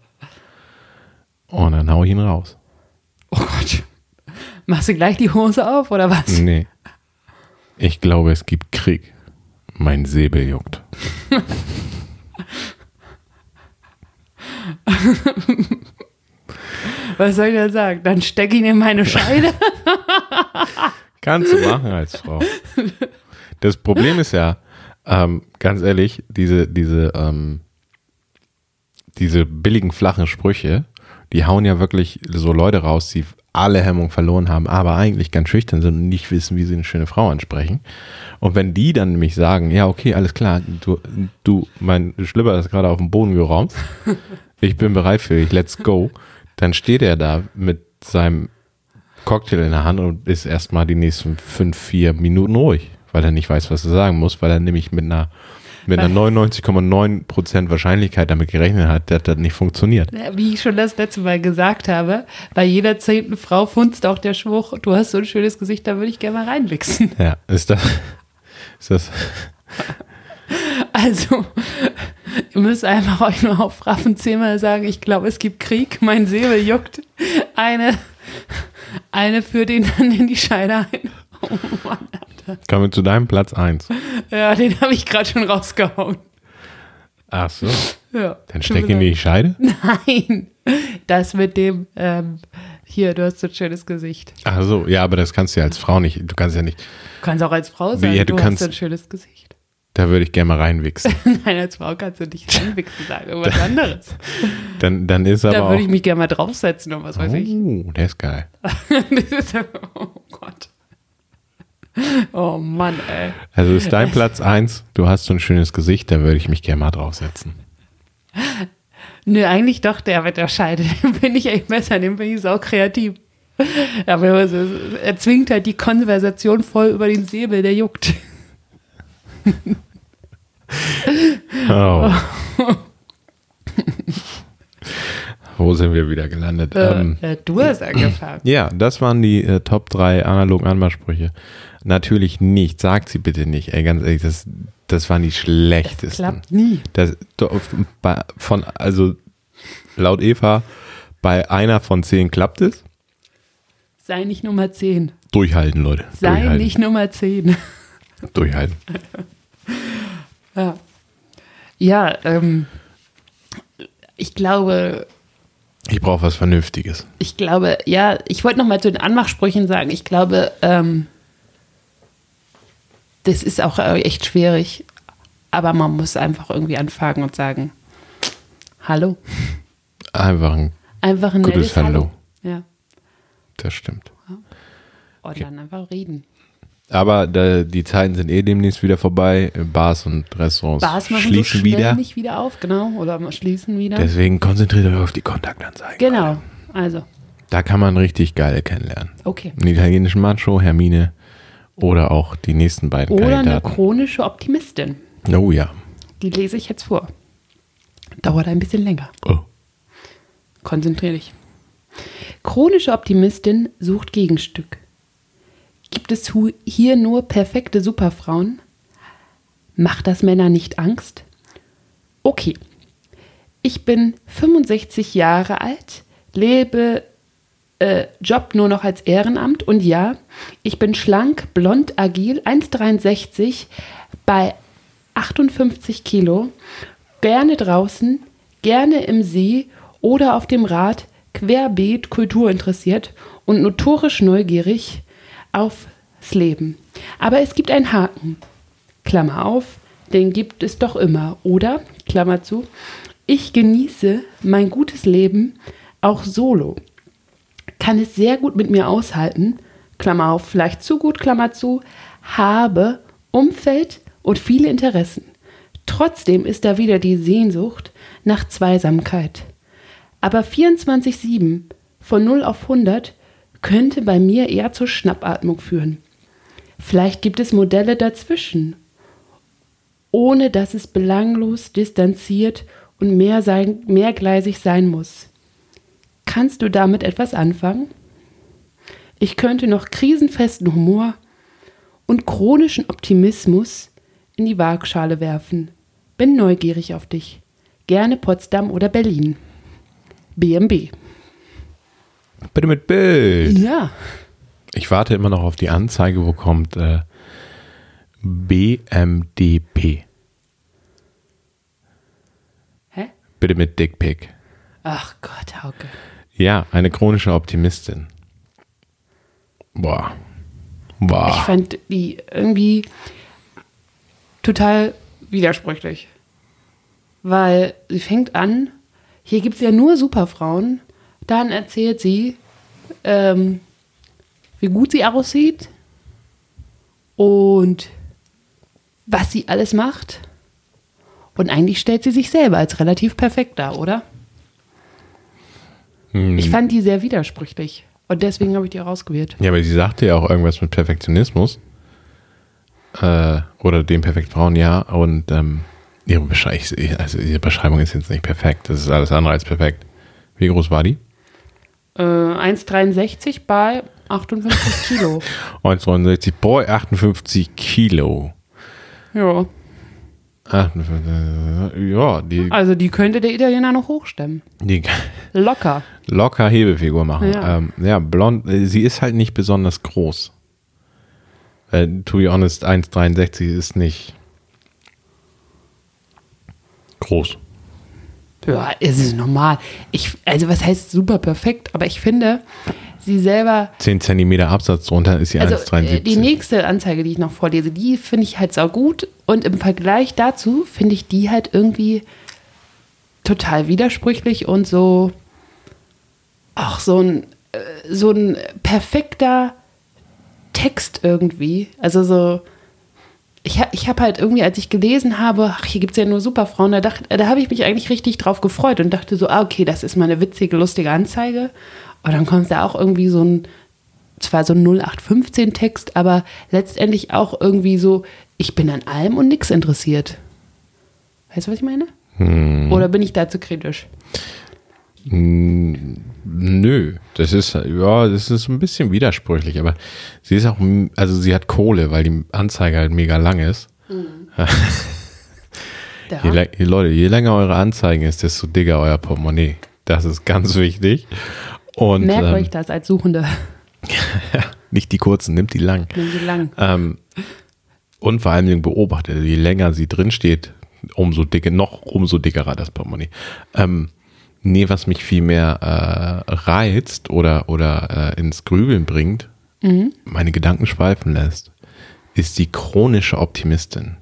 Und dann hau ich ihn raus. Oh Gott. Machst du gleich die Hose auf oder was? Nee. Ich glaube, es gibt Krieg. Mein Säbel juckt. Was soll ich denn sagen? Dann stecke ich in meine Scheide. Kannst du machen als Frau. Das Problem ist ja, ähm, ganz ehrlich, diese, diese, ähm, diese billigen flachen Sprüche, die hauen ja wirklich so Leute raus, die alle Hemmung verloren haben, aber eigentlich ganz schüchtern sind und nicht wissen, wie sie eine schöne Frau ansprechen. Und wenn die dann nämlich sagen, ja, okay, alles klar, du, du, mein Schlipper ist gerade auf den Boden geräumt, ich bin bereit für dich, let's go, dann steht er da mit seinem Cocktail in der Hand und ist erstmal die nächsten fünf, vier Minuten ruhig, weil er nicht weiß, was er sagen muss, weil er nämlich mit einer mit einer 99,9% Wahrscheinlichkeit damit gerechnet hat, dass das nicht funktioniert. Wie ich schon das letzte Mal gesagt habe, bei jeder zehnten Frau funzt auch der Spruch, du hast so ein schönes Gesicht, da würde ich gerne mal reinwichsen. Ja, ist das, ist das, Also, ihr müsst einfach euch nur aufraffen, zehnmal sagen, ich glaube, es gibt Krieg, mein Säbel juckt. Eine, eine führt ihn dann in die Scheide ein. Oh Mann, Alter. kommen wir zu deinem Platz 1. Ja, den habe ich gerade schon rausgehauen. Ach so. Ja. Dann steck ihn in die Scheide? Nein, das mit dem, ähm, hier, du hast so ein schönes Gesicht. Ach so, ja, aber das kannst du ja als Frau nicht, du kannst ja nicht, Du kannst auch als Frau sagen, Ja, du du, kannst- hast so ein schönes Gesicht. da würde ich gerne mal reinwichsen. Nein, als Frau kannst du nicht reinwichsen sagen, irgendwas anderes. Dann, dann ist aber Da würde ich mich gerne mal draufsetzen und was weiß ich. oh, der ist geil. Das ist, oh Gott. Oh Mann, ey. Also ist dein Platz 1, du hast so ein schönes Gesicht, da würde ich mich gerne mal draufsetzen. Nö, eigentlich doch der mit der Scheide. Den bin ich echt besser, den bin ich sau kreativ. Aber also, er zwingt halt die Konversation voll über den Säbel, der juckt. Oh. Wo sind wir wieder gelandet? Ähm, Äh, du hast angefangen. ja, das waren die äh, Top 3 analogen Anmachsprüche. Natürlich nicht, sagt sie bitte nicht. Ey, ganz ehrlich, das, das waren die schlechtesten. Klappt nie. Das, von, also laut Eva, bei einer von zehn klappt es. Sei nicht Nummer 10. Durchhalten, Leute. Sei Durchhalten. nicht Nummer 10. Durchhalten. Ja, ja ähm, ich glaube, Ich brauche was Vernünftiges. ich glaube, ja, ich wollte noch mal zu den Anmachsprüchen sagen. Ich glaube, ähm, das ist auch äh, echt schwierig. Aber man muss einfach irgendwie anfangen und sagen, Hallo. Einfach ein, Einfach ein Gutes Hallo. Hallo. Ja. das stimmt. Und dann einfach reden. Aber da, die Zeiten sind eh demnächst wieder vorbei. Bars und Restaurants Bars machen schließen so wieder. nicht wieder auf, genau. Oder schließen wieder. Deswegen konzentriert euch auf die Kontaktanzeigen. genau. Also, Da kann man richtig geil kennenlernen. okay. Einen italienischen Macho, Hermine oder auch die nächsten beiden Oder eine Kandidaten. chronische Optimistin. Oh ja. Die lese ich jetzt vor. Dauert ein bisschen länger. Oh. Konzentrier dich. Chronische Optimistin sucht Gegenstück. Gibt es hier nur perfekte Superfrauen? Macht das Männer nicht Angst? Okay. Ich bin 65 Jahre alt, lebe äh, Job nur noch als Ehrenamt und ja, ich bin schlank, blond, agil, 1,63 bei 58 Kilo, gerne draußen, gerne im See oder auf dem Rad, querbeet Kultur interessiert und notorisch neugierig aufs Leben. Aber es gibt einen Haken. Klammer auf, den gibt es doch immer. Oder, Klammer zu, ich genieße mein gutes Leben auch solo. Kann es sehr gut mit mir aushalten, Klammer auf, vielleicht zu gut, Klammer zu, habe Umfeld und viele Interessen. Trotzdem ist da wieder die Sehnsucht nach Zweisamkeit. Aber 24-7 von 0 auf 100 könnte bei mir eher zur Schnappatmung führen. Vielleicht gibt es Modelle dazwischen, ohne dass es belanglos, distanziert und mehr sein, mehrgleisig sein muss. Kannst du damit etwas anfangen? Ich könnte noch krisenfesten Humor und chronischen Optimismus in die Waagschale werfen. Bin neugierig auf dich. Gerne Potsdam oder Berlin. BMB. Bitte mit Bild. Ja. Ich warte immer noch auf die Anzeige, wo kommt äh, BMDP. Hä? Bitte mit Dickpick. Ach Gott, Hauke. Ja, eine chronische Optimistin. Boah. Ich Boah. fand die irgendwie total widersprüchlich. Weil sie fängt an, hier gibt es ja nur Superfrauen, dann erzählt sie, ähm, wie gut sie aussieht und was sie alles macht. Und eigentlich stellt sie sich selber als relativ perfekt dar, oder? Ich fand die sehr widersprüchlich. Und deswegen habe ich die rausgewählt. Ja, aber sie sagte ja auch irgendwas mit Perfektionismus. Äh, oder dem perfekten Frauen, ja. Und ähm, ihre, Beschreibung, also ihre Beschreibung ist jetzt nicht perfekt. Das ist alles andere als perfekt. Wie groß war die? Äh, 1,63 bei 58 Kilo. 1,69. Boy, 58 Kilo. ja. 58, ja, die, Also die könnte der Italiener noch hochstemmen. die Locker. locker Hebefigur machen. Ja. Ähm, ja, blond, äh, sie ist halt nicht besonders groß. Äh, to be honest, 1,63 ist nicht groß. Ja, es ist normal. Ich, also was heißt super perfekt, aber ich finde, sie selber, 10 Zentimeter Absatz drunter ist sie also 1,73. äh, die nächste Anzeige, die ich noch vorlese, die finde ich halt saugut und im Vergleich dazu finde ich die halt irgendwie total widersprüchlich und so, auch so ein, äh, so ein perfekter Text irgendwie. Also so, ich, ich habe halt irgendwie, als ich gelesen habe, ach, hier gibt es ja nur Superfrauen, da, dacht- da habe ich mich eigentlich richtig drauf gefreut und dachte so, ah, okay, das ist mal eine witzige, lustige Anzeige. Und dann kommt da auch irgendwie so ein, zwar so ein 0815-Text, aber letztendlich auch irgendwie so, ich bin an allem und nix interessiert. Weißt du, was ich meine? Oder bin ich da zu kritisch? Nö, das ist, ja, das ist ein bisschen widersprüchlich, aber sie ist auch, also sie hat Kohle, weil die Anzeige halt mega lang ist. Ja. Je, je, Leute, je länger eure Anzeigen ist, desto dicker euer Portemonnaie. Das ist ganz wichtig. Und Merkt ähm, euch das als Suchende. nicht die kurzen, nimmt die lang. Nimm die lang. Ähm, und vor allen Dingen beobachtet, je länger sie drin steht, umso dicke, noch umso dickerer das Portemonnaie. Ähm, nee, was mich viel mehr äh, reizt oder, oder äh, ins Grübeln bringt, meine Gedanken schweifen lässt, ist die chronische Optimistin.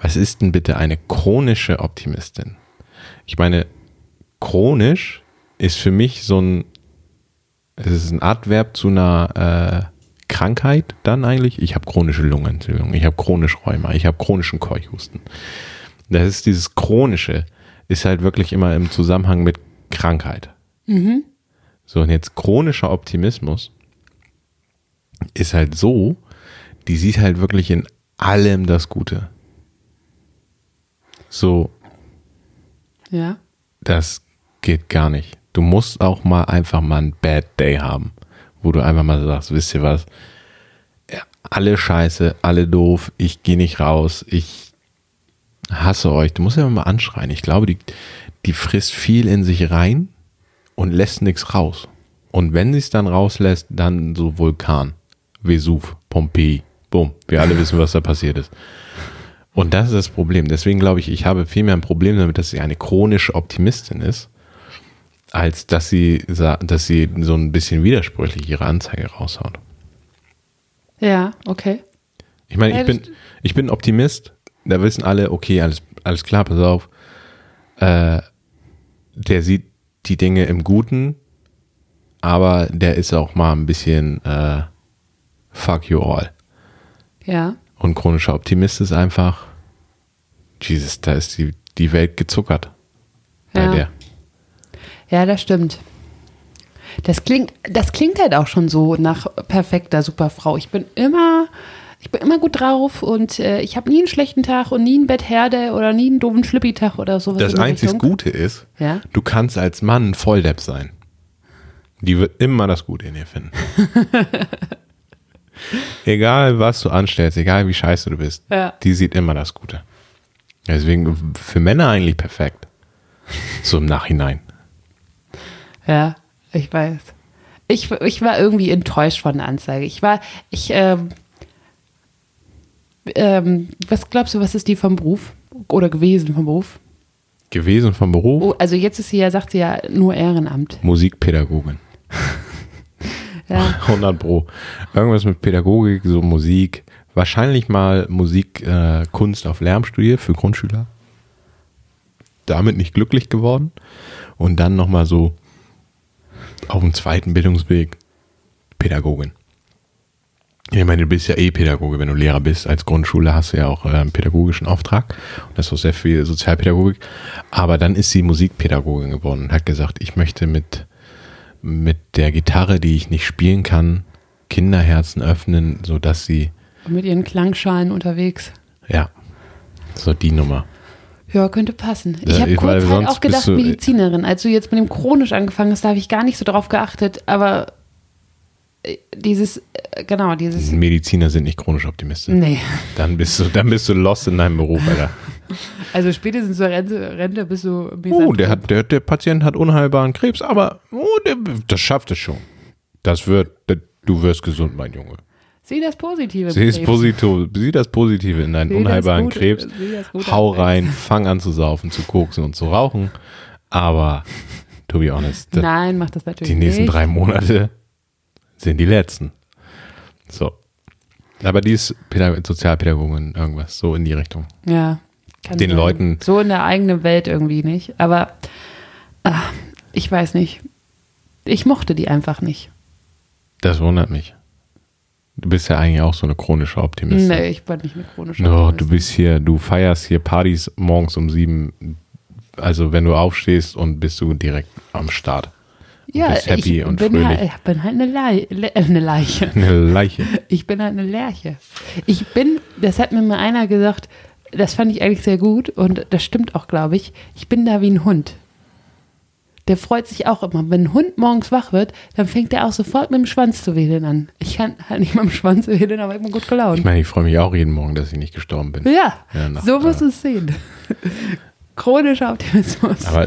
Was ist denn bitte eine chronische Optimistin? Ich meine, chronisch ist für mich so ein, es ist ein Adverb zu einer äh, Krankheit dann eigentlich. Ich habe chronische Lungenentzündung, ich habe chronisch Rheuma, ich habe chronischen Keuchhusten. Das ist dieses chronische, ist halt wirklich immer im Zusammenhang mit Krankheit. So, und jetzt chronischer Optimismus ist halt so, die sieht halt wirklich in allem das Gute. So, Ja. das geht gar nicht. Du musst auch mal einfach mal einen Bad Day haben, wo du einfach mal sagst, wisst ihr was? Ja, alle scheiße, alle doof, ich gehe nicht raus, ich hasse euch. Du musst ja mal anschreien. Ich glaube, die, die frisst viel in sich rein und lässt nichts raus. Und wenn sie es dann rauslässt, dann so Vulkan, Vesuv, Pompeii, bumm. Wir alle wissen, was da passiert ist. Und das ist das Problem. Deswegen glaube ich, ich habe vielmehr ein Problem damit, dass sie eine chronische Optimistin ist, als dass sie, dass sie so ein bisschen widersprüchlich ihre Anzeige raushaut. Ja, okay. Ich meine, ich bin, ich bin Optimist. Da wissen alle, okay, alles, alles klar, pass auf. Äh, der sieht die Dinge im Guten, aber der ist auch mal ein bisschen äh, fuck you all. Ja. Und chronischer Optimist ist einfach, Jesus, da ist die, die Welt gezuckert. Bei Ja. der. Ja, das stimmt. Das klingt, das klingt halt auch schon so nach perfekter Superfrau. Ich bin immer, ich bin immer gut drauf und äh, ich habe nie einen schlechten Tag und nie einen Bettherde oder nie einen doofen Schlippitag oder sowas. Das einzig Richtung. Gute ist, Ja. du kannst als Mann Volldepp sein. Die wird immer das Gute in dir finden. egal, was du anstellst, egal wie scheiße du bist, Ja. die sieht immer das Gute. Deswegen für Männer eigentlich perfekt. So im Nachhinein. Ja, ich weiß. Ich, ich war irgendwie enttäuscht von der Anzeige. Ich war, ich, ähm, ähm, was glaubst du, was ist die vom Beruf? Oder gewesen vom Beruf? Gewesen vom Beruf? Oh, also jetzt ist sie ja, sagt sie ja, nur Ehrenamt. Musikpädagogin. Ja. 100 Pro. Irgendwas mit Pädagogik, so Musik. Wahrscheinlich mal Musik, äh, Kunst auf Lärm studiert für Grundschüler. Damit nicht glücklich geworden. Und dann nochmal so auf dem zweiten Bildungsweg Pädagogin. Ich meine, du bist ja eh Pädagoge, wenn du Lehrer bist. Als Grundschule hast du ja auch einen pädagogischen Auftrag. Und das ist auch sehr viel Sozialpädagogik. Aber dann ist sie Musikpädagogin geworden und hat gesagt, ich möchte mit, mit der Gitarre, die ich nicht spielen kann, Kinderherzen öffnen, sodass sie, Und mit ihren Klangschalen unterwegs. ja, so die Nummer. Ja, könnte passen. Ich Ja, habe weil kurz halt auch gedacht, du- Medizinerin. Als du jetzt mit dem chronisch angefangen hast, da habe ich gar nicht so drauf geachtet. Aber äh, dieses, äh, genau, dieses, Mediziner sind nicht chronisch optimistisch. nee. Dann bist du, dann bist du lost in deinem Beruf, Alter. Also spätestens zur Rente, Rente bist du Oh, der, hat, der, der Patient hat unheilbaren Krebs, aber oh, der, das schafft es schon. Das wird, der, du wirst gesund, mein Junge. Sieh das Positive. Sieh das. Positive, sieh das Positive in deinen Sieh unheilbaren Gute- Krebs. Hau rein, fang an zu saufen, zu koksen und zu rauchen. Aber, to be honest, Nein, mach das natürlich die nächsten nicht. drei Monate sind die letzten. So. Aber die ist Pädag Sozialpädagogin, irgendwas, so in die Richtung. Ja. kann Den sein. Leuten- So in der eigenen Welt irgendwie nicht. Aber ah, ich weiß nicht. Ich mochte die einfach nicht. Das wundert mich. Du bist ja eigentlich auch so eine chronische Optimistin. Nee, ich war nicht eine chronische. No, Optimistin. du bist hier, du feierst hier Partys morgens um sieben. Also wenn du aufstehst und bist du direkt am Start. ja, bist happy ich und bin fröhlich. halt, ich bin halt eine, Lei Le äh, eine Leiche. Eine Leiche. Ich bin halt eine Lerche. Ich bin, das hat mir mal einer gesagt, das fand ich eigentlich sehr gut und das stimmt auch, glaube ich. Ich bin da wie ein Hund. Der freut sich auch immer. Wenn ein Hund morgens wach wird, dann fängt er auch sofort mit dem Schwanz zu wedeln an. Ich kann halt nicht mit dem Schwanz wedeln, aber immer gut gelaunt. Ich meine, ich freue mich auch jeden Morgen, dass ich nicht gestorben bin. ja, Ja, nach- so musst du es sehen. Chronischer Optimismus. Aber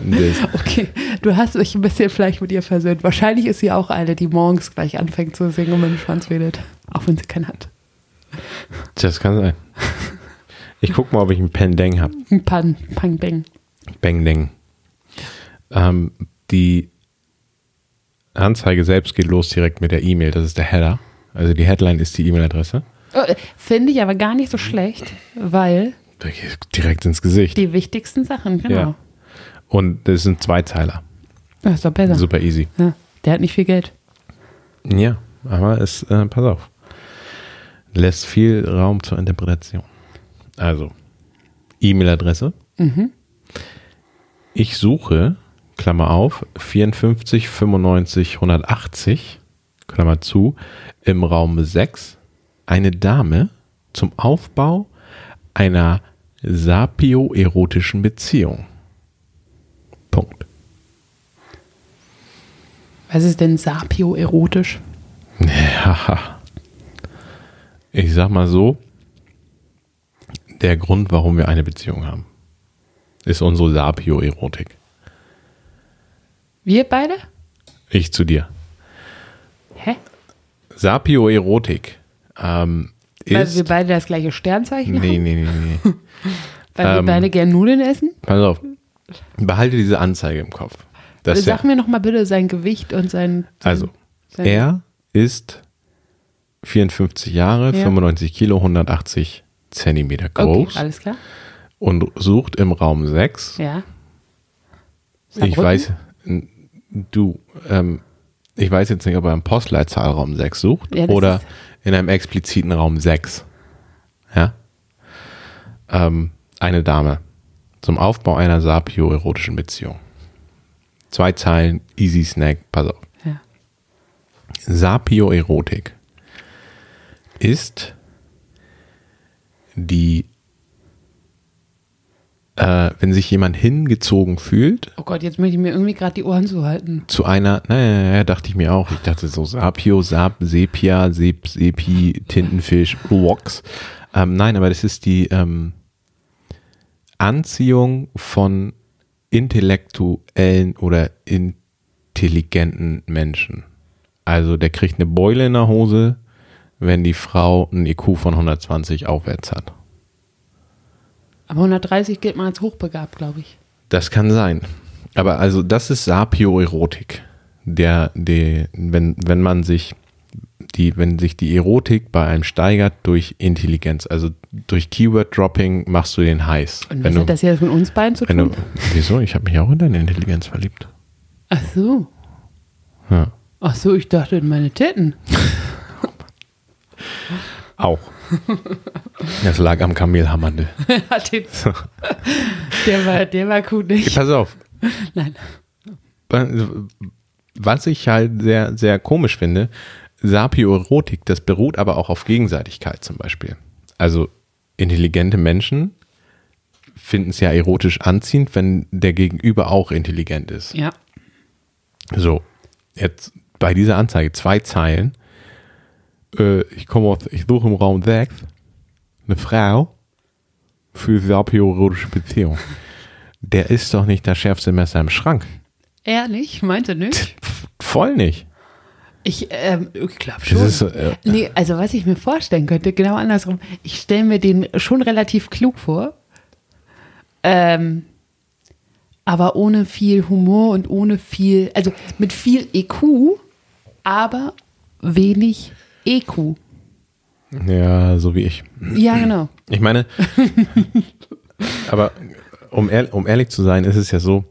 Okay, du hast dich ein bisschen vielleicht mit ihr versöhnt. Wahrscheinlich ist sie auch eine, die morgens gleich anfängt zu singen und mit dem Schwanz wedelt. Auch wenn sie keinen hat. das kann sein. Ich guck mal, ob ich einen Pendeng habe. Ein Pan, Pang, Bang. Bang Deng. Ähm, die Anzeige selbst geht los direkt mit der E-Mail. Das ist der Header. Also die Headline ist die E-Mail-Adresse. Oh, Finde ich aber gar nicht so schlecht, weil Direkt ins Gesicht. die wichtigsten Sachen, genau. Ja. Und das sind Zweizeiler. Das ist doch besser. Super easy. Ja, der hat nicht viel Geld. Ja, aber es, äh, pass auf. Lässt viel Raum zur Interpretation. Also, E-Mail-Adresse. Ich suche, Klammer auf, 54 95 180, Klammer zu, im Raum 6 eine Dame zum Aufbau einer sapio-erotischen Beziehung. Punkt. Was ist denn sapio-erotisch? Ja. Ich sag mal so, der Grund, warum wir eine Beziehung haben, ist unsere Sapio-Erotik. Wir beide? Ich zu dir. Hä? Sapio-Erotik ähm, Weil wir beide das gleiche Sternzeichen nee, haben? nee, nee, nee. Weil wir ähm, beide gern Nudeln essen? Pass auf. Behalte diese Anzeige im Kopf. Das Sag mir noch mal bitte sein Gewicht und sein... sein also, sein, er ist 54 Jahre, Ja. 95 Kilo, 180 Zentimeter groß Okay, alles klar. und sucht im Raum 6 Ja. Ich weiß, du, ähm, ich weiß jetzt nicht, ob er im Postleitzahlraum 6 sucht Ja, oder in einem expliziten Raum 6. Ja? Ähm, eine Dame zum Aufbau einer sapio-erotischen Beziehung. Zwei Zeilen, easy snack, pass auf. Ja. Sapio-Erotik ist die, äh, wenn sich jemand hingezogen fühlt Oh Gott, jetzt möchte ich mir irgendwie gerade die Ohren zuhalten. zu einer, naja, dachte ich mir auch. Ich dachte so Sapio, Sap, Sepia, Sep, Sepi, Tintenfisch, Wox. Ähm, nein, aber das ist die ähm, Anziehung von intellektuellen oder intelligenten Menschen. Also der kriegt eine Beule in der Hose, wenn die Frau einen IQ von 120 aufwärts hat. Aber 130 gilt man als hochbegabt, glaube ich. Das kann sein. Aber also das ist Sapioerotik. Der, der, wenn, wenn man sich die, wenn sich die Erotik bei einem steigert durch Intelligenz, also durch Keyword-Dropping machst du den heiß. Und wenn was hat das jetzt mit uns beiden zu tun? du, wieso? Ich habe mich auch in deine Intelligenz verliebt. Ach so. Ja. Ach so, ich dachte in meine Titten. Auch. Das lag am Kamelhammerdel. Den- der, war, der war gut nicht. Pass auf. Nein. Was ich halt sehr, sehr komisch finde, Sapioerotik, das beruht aber auch auf Gegenseitigkeit zum Beispiel. Also intelligente Menschen finden es ja erotisch anziehend, wenn der Gegenüber auch intelligent ist. Ja. So, jetzt bei dieser Anzeige zwei Zeilen. Äh, ich komme aus, ich suche im Raum 6 eine Frau für sapioerotische Beziehung. Der ist doch nicht das schärfste Messer im Schrank. Ehrlich? Meinte nicht? Pff, Voll nicht. Ich, ähm, ich glaube schon. ist, äh, nee, also was ich mir vorstellen könnte, genau andersrum. Ich stelle mir den schon relativ klug vor. Ähm, aber ohne viel Humor und ohne viel, also mit viel EQ, aber wenig EQ. Ja, so wie ich. Ja, genau. Ich meine, aber um, ehr, um ehrlich zu sein, ist es ja so,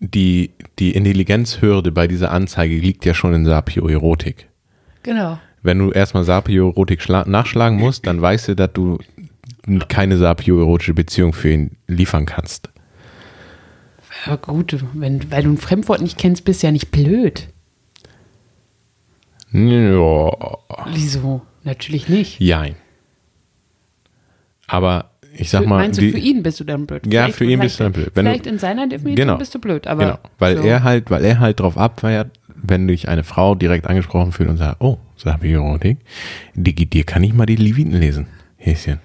die, die Intelligenzhürde bei dieser Anzeige liegt ja schon in Sapioerotik. Genau. Wenn du erstmal Sapioerotik schla- nachschlagen musst, dann weißt du, dass du keine sapioerotische Beziehung für ihn liefern kannst. Ja, gut, wenn, weil du ein Fremdwort nicht kennst, bist du ja nicht blöd. Ja, Wieso? Natürlich nicht. jein. Aber ich sag Für- mal, Meinst die, du, für ihn bist du dann blöd? Ja, Vielleicht- für ihn bist du dann blöd. Wenn du- vielleicht in seiner Definition Genau. bist du blöd, aber. genau, weil so. er halt, weil er halt drauf abfeiert, wenn dich eine Frau direkt angesprochen fühlt und sagt, oh, Sapioerotik, Digi, dir kann ich mal die Leviten lesen, Häschen.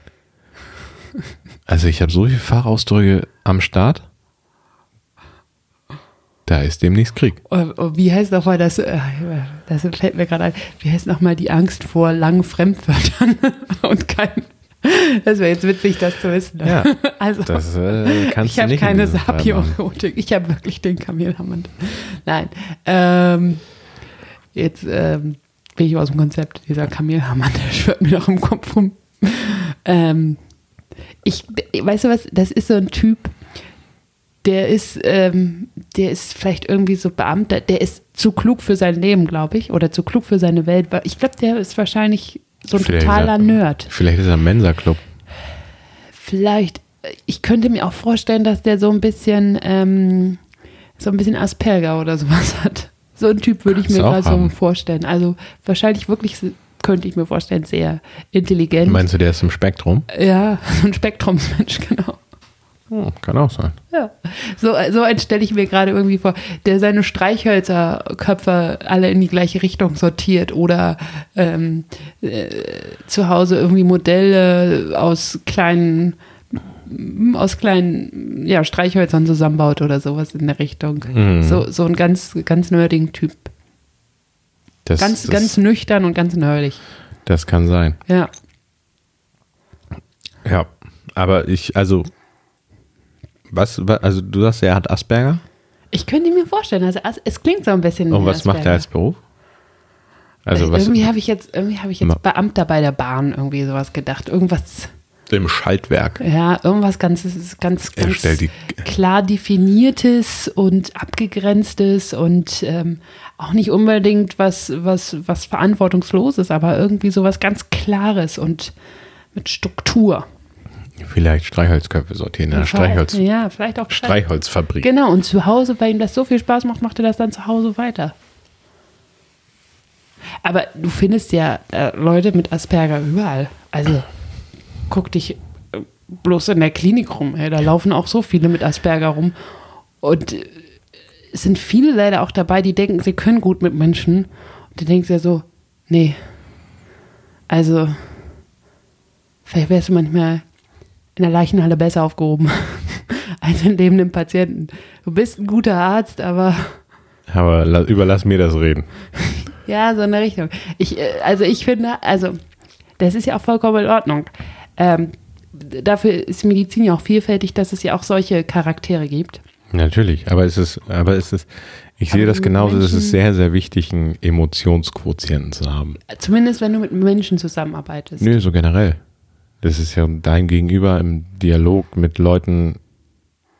Also ich habe so viele Fachausdrücke am Start. Da ist demnächst Krieg. Oh, oh, Wie heißt nochmal das, äh, das fällt mir gerade ein, wie heißt nochmal die Angst vor langen Fremdwörtern und kein, das wäre jetzt witzig, das zu wissen. Ja, also, Das äh, kannst ich habe keine. Sapio-Erotik, ich habe wirklich den Kamelhammond. Nein, ähm, jetzt ähm, bin ich aus dem Konzept, dieser Kamelhammond, der schwirrt mir noch im Kopf rum. Ähm, ich, weißt du was, das ist so ein Typ, der ist, ähm, der ist vielleicht irgendwie so Beamter, der ist zu klug für sein Leben, glaube ich, oder zu klug für seine Welt. Ich glaube, der ist wahrscheinlich so ein Vielleicht totaler er- Nerd. Vielleicht ist er ein Mensa-Club. Vielleicht, ich könnte mir auch vorstellen, dass der so ein bisschen, ähm, so ein bisschen Asperger oder sowas hat. So ein Typ würde ich Kannst mir gerade so vorstellen. Also wahrscheinlich wirklich, könnte ich mir vorstellen, sehr intelligent. Meinst du, der ist im Spektrum? ja, so ein Spektrumsmensch, genau. Hm, kann auch sein. Ja, so, so einen stelle ich mir gerade irgendwie vor, der seine Streichhölzerköpfe alle in die gleiche Richtung sortiert oder ähm, äh, zu Hause irgendwie Modelle aus kleinen aus kleinen ja, Streichhölzern zusammenbaut oder sowas in der Richtung. Mhm. So, so ein ganz, ganz nerdigen Typ. Das, Ganz, das, ganz nüchtern und ganz nerdig. das kann sein. Ja. Ja, aber ich, also, was, wa- also du sagst, er hat Asperger? Ich könnte mir vorstellen, also es- klingt so ein bisschen. Und was macht er als Beruf? Also was irgendwie habe ich jetzt, irgendwie habe ich jetzt Beamter bei der Bahn irgendwie sowas gedacht. Irgendwas, im Schaltwerk. ja, irgendwas ganz, ganz, ganz die- klar definiertes und abgegrenztes und ähm, auch nicht unbedingt was, was, was verantwortungsloses, aber irgendwie sowas ganz Klares und mit Struktur. Vielleicht Streichholzköpfe sortieren in Streichholz, Ja, vielleicht auch Streichholzfabrik. Genau, und zu Hause, weil ihm das so viel Spaß macht, macht er das dann zu Hause weiter. Aber du findest ja äh, Leute mit Asperger überall. Also guck dich äh, bloß in der Klinik rum. Ey. Da laufen auch so viele mit Asperger rum. Und äh, es sind viele leider auch dabei, die denken, sie können gut mit Menschen. Und du denkst ja so, nee. Also, vielleicht wärst du manchmal in der Leichenhalle besser aufgehoben als in lebenden Patienten. Du bist ein guter Arzt, aber Aber la- überlass mir das reden. ja, so in der Richtung. Ich, äh, also ich finde, also das ist ja auch vollkommen in Ordnung. Ähm, dafür ist Medizin ja auch vielfältig, dass es ja auch solche Charaktere gibt. Natürlich, aber es ist, aber es ist, ich sehe Aber das mit genauso, es ist Menschen- sehr, sehr wichtig, einen Emotionsquotienten zu haben. Zumindest wenn du mit Menschen zusammenarbeitest. Nö, so generell. Das ist ja dein Gegenüber im Dialog mit Leuten,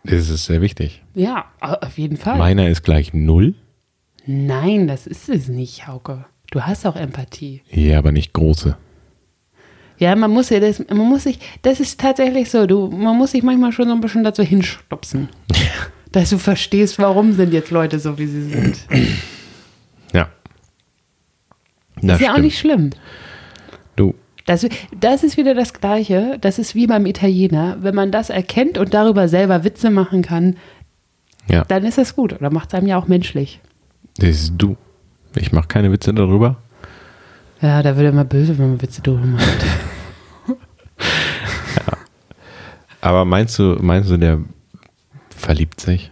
ist es sehr wichtig. Ja, auf jeden Fall. Meiner ist gleich null, Nein, das ist es nicht, Hauke. Du hast auch Empathie. ja, aber nicht große. Ja, man muss ja das, man muss sich, das ist tatsächlich so, du, man muss sich manchmal schon so ein bisschen dazu hinstupsen. dass du verstehst, warum sind jetzt Leute so, wie sie sind. Ja. ist ja auch nicht schlimm. Das, das ist wieder das Gleiche. Das ist wie beim Italiener. Wenn man das erkennt und darüber selber Witze machen kann, ja, dann ist das gut. Oder macht es einem ja auch menschlich. das ist du. Ich mache keine Witze darüber. Ja, da wird er immer böse, wenn man Witze drüber macht. Aber meinst du, meinst du, der verliebt sich?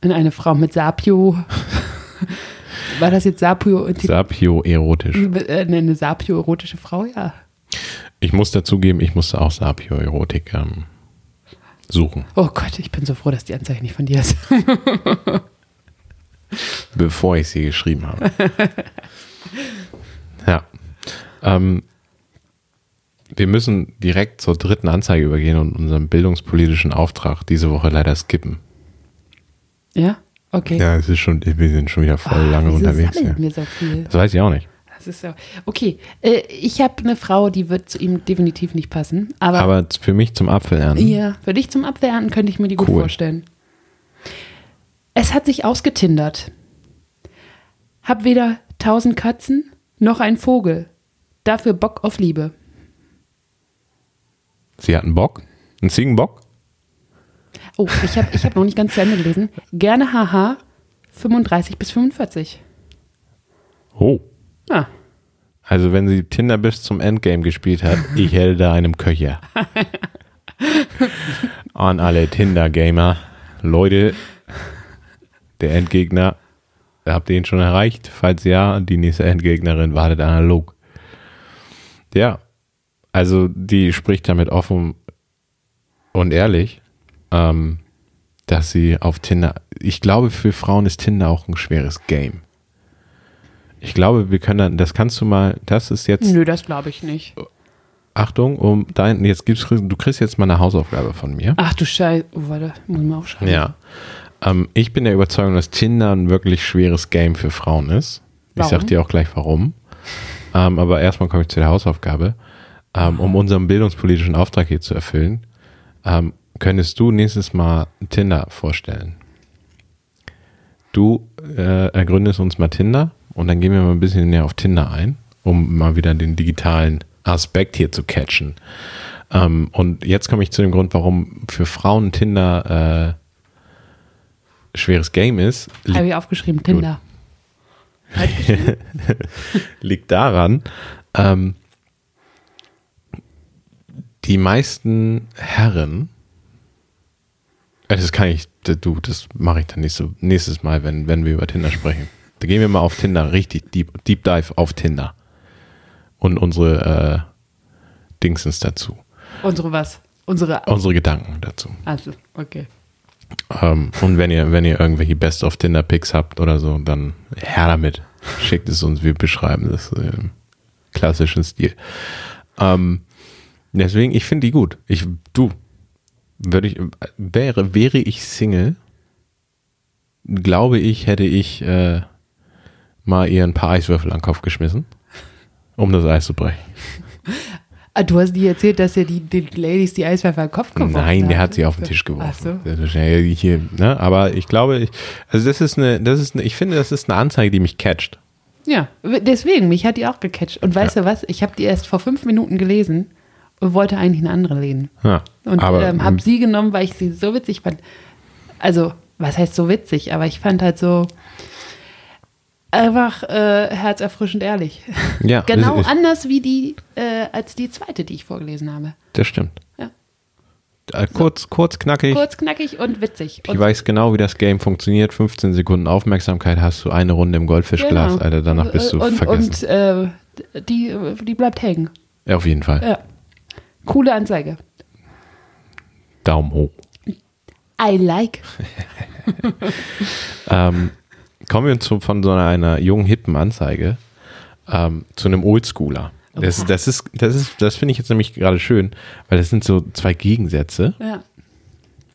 In eine Frau mit Sapio. War das jetzt Sapio und die, Sapio-erotisch. äh, eine Sapio-erotische Frau? Ja. Ich muss dazugeben, ich musste auch Sapio-Erotik ähm, suchen, Oh Gott, ich bin so froh, dass die Anzeige nicht von dir ist. bevor ich sie geschrieben habe. ja. Ähm, wir müssen direkt zur dritten Anzeige übergehen und unseren bildungspolitischen Auftrag diese Woche leider skippen. ja? Okay. Ja, es ist schon, wir sind schon wieder voll Ah, lange unterwegs. Ja. wir so viel? Das weiß ich auch nicht. Das ist so. Okay, äh, ich habe eine Frau, die wird zu ihm definitiv nicht passen. Aber, Aber für mich zum Apfelernten. ja, für dich zum Abwehren könnte ich mir die gut Cool. vorstellen. Es hat sich ausgetindert. Hab weder tausend Katzen noch ein Vogel. Dafür Bock auf Liebe. Sie hatten Bock? Einen Ziegenbock? Oh, ich habe ich hab noch nicht ganz zu Ende gelesen. Gerne haha 35 bis 45. Oh. Ah, Also wenn sie Tinder bis zum Endgame gespielt hat, ich hätte da einem Köcher. An alle Tinder-Gamer. Leute, der Endgegner, habt ihr ihn schon erreicht? Falls ja, die nächste Endgegnerin wartet analog. Ja, also die spricht damit offen und ehrlich, ähm, dass sie auf Tinder, ich glaube für Frauen ist Tinder auch ein schweres Game. Ich glaube, wir können dann, das kannst du mal, das ist jetzt, nö, das glaube ich nicht. Achtung, um dein, jetzt gibt's, du kriegst jetzt mal eine Hausaufgabe von mir. Ach du Scheiße. Oh, warte, muss ich mal aufschreiben. Ja. Ähm, ich bin der Überzeugung, dass Tinder ein wirklich schweres Game für Frauen ist. Ich Warum? sag dir auch gleich warum. Ähm, aber erstmal komme ich zu der Hausaufgabe. Ähm, um unseren bildungspolitischen Auftrag hier zu erfüllen, ähm, könntest du nächstes Mal Tinder vorstellen. Du äh, ergründest uns mal Tinder und dann gehen wir mal ein bisschen näher auf Tinder ein, um mal wieder den digitalen Aspekt hier zu catchen. Ähm, und jetzt komme ich zu dem Grund, warum für Frauen Tinder äh, schweres Game ist. Habe ich aufgeschrieben, Tinder. liegt daran, ähm, die meisten Herren, das kann ich, du, das mache ich dann nächste, nächstes Mal, wenn, wenn wir über Tinder sprechen. Da gehen wir mal auf Tinder, richtig deep, deep dive auf Tinder. Und unsere äh, Dingsens dazu. Unsere was? Unsere. Unsere Gedanken dazu. Also, okay. Ähm, und wenn ihr, wenn ihr irgendwelche Best of Tinder Pics habt oder so, dann her damit. Schickt es uns, wir beschreiben das im klassischen Stil. Ähm, deswegen, ich finde die gut. Ich, du, würde ich, wäre, wäre ich Single, glaube ich, hätte ich äh, mal ihr ein paar Eiswürfel an den Kopf geschmissen, um das Eis zu brechen. Ah, du hast dir erzählt, dass ihr die, den Ladies die Eiswerfer im Kopf geworfen Nein, der hat sie auf den Tisch Ach geworfen. so. Ist ja hier, ne? Aber ich glaube, ich, also das ist eine, das ist eine, ich finde, das ist eine Anzeige, die mich catcht. Ja, deswegen, mich hat die auch gecatcht. Und weißt du was? Ich habe die erst vor fünf Minuten gelesen wollte eigentlich eine andere lehnen. Ja, Und ähm, habe sie genommen, weil ich sie so witzig fand. Also, was heißt so witzig? Aber ich fand halt so einfach äh, herzerfrischend ehrlich. ja, genau ist, anders wie die, äh, als die zweite, die ich vorgelesen habe. das stimmt. Ja. Äh, kurz, kurz, knackig. Kurz, knackig und witzig. Ich Und weiß genau, wie das Game funktioniert. 15 Sekunden Aufmerksamkeit hast du eine Runde im Goldfischglas, Genau. Alter. Danach bist du und, vergessen. Und äh, die, die bleibt hängen. ja, auf jeden Fall. Ja. Coole Anzeige. Daumen hoch. I like. Ähm, kommen wir zu, von so einer, jungen, hippen Anzeige ähm, zu einem Oldschooler. Das, das ist, das ist, das finde ich jetzt nämlich gerade schön, weil das sind so zwei Gegensätze Ja.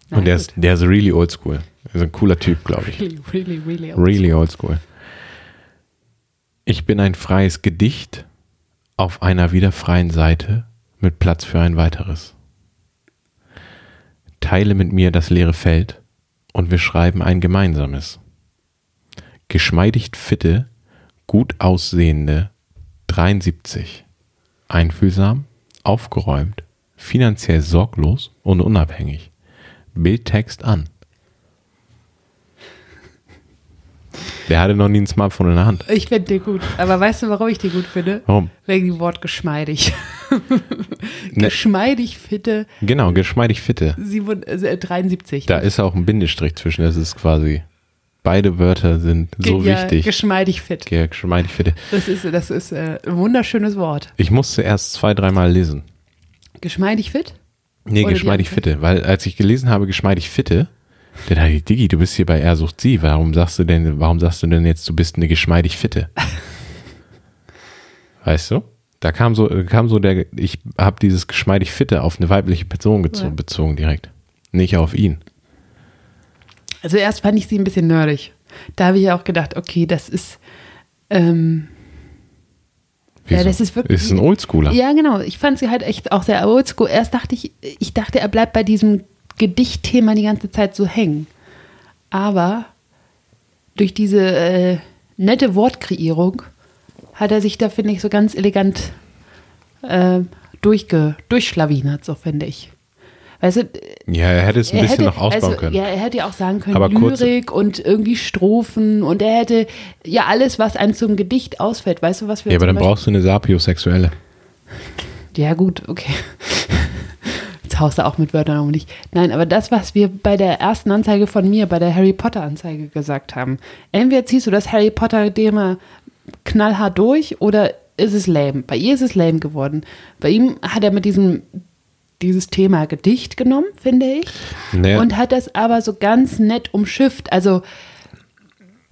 und der ist, der ist really oldschool. Ist ein cooler Typ, glaube ich. really, really, really. Really oldschool. Ich bin ein freies Gedicht auf einer wieder freien Seite mit Platz für ein weiteres. Teile mit mir das leere Feld und wir schreiben ein gemeinsames. Geschmeidigt fitte, gut aussehende 73. Einfühlsam, aufgeräumt, finanziell sorglos und unabhängig. Bildtext an. Der hatte noch nie ein Smartphone in der Hand. Ich finde den gut. Aber weißt du, warum ich den gut finde? Warum? Wegen dem Wort geschmeidig. Ne. geschmeidig, fitte, Genau, geschmeidig fitte. sieben- äh, 73. Da ist auch ein Bindestrich zwischen. Das ist quasi, beide Wörter sind so ja, wichtig. Geschmeidig fit. Ge- Geschmeidig fitte. Das ist, das ist äh, ein wunderschönes Wort. Ich musste erst zwei, dreimal lesen. Geschmeidig fit? Nee, Oder geschmeidig fitte. Weil als ich gelesen habe, geschmeidig fitte, dann dachte ich, Digi, du bist hier bei Er sucht sie. Warum sagst du denn, warum sagst du denn jetzt, du bist eine geschmeidig fitte? weißt du? Da kam so, kam so der, ich habe dieses geschmeidig fitte auf eine weibliche Person Ja. bezogen direkt. Nicht auf ihn. Also erst fand ich sie ein bisschen nerdig. Da habe ich auch gedacht, okay, das ist, ähm, Ja, Wieso? das ist wirklich- Ist ein Oldschooler. ja genau, ich fand sie halt echt auch sehr oldschool. Erst dachte ich, ich dachte, er bleibt bei diesem Gedichtthema die ganze Zeit so hängen. Aber durch diese äh, nette Wortkreierung hat er sich da, finde ich, so ganz elegant äh, durchge durchschlawinert, so finde ich. Weißt du, Ja, er hätte es ein bisschen hätte, noch ausbauen also, können. Ja, er hätte ja auch sagen können, Aber Lyrik und irgendwie Strophen und er hätte ja alles, was einem zum Gedicht ausfällt. Weißt du, was wir Ja, aber dann brauchst du eine Sapiosexuelle. Beispiel- Ja, gut, okay. Jetzt haust du auch mit Wörtern um dich. Nein, aber das, was wir bei der ersten Anzeige von mir, bei der Harry Potter-Anzeige gesagt haben, entweder ziehst du das Harry Potter-Thema knallhart durch oder ist es lame. Bei ihr ist es lame geworden. Bei ihm hat er mit diesem dieses Thema Gedicht genommen, finde ich. Naja, Und hat das aber so ganz nett umschifft. Also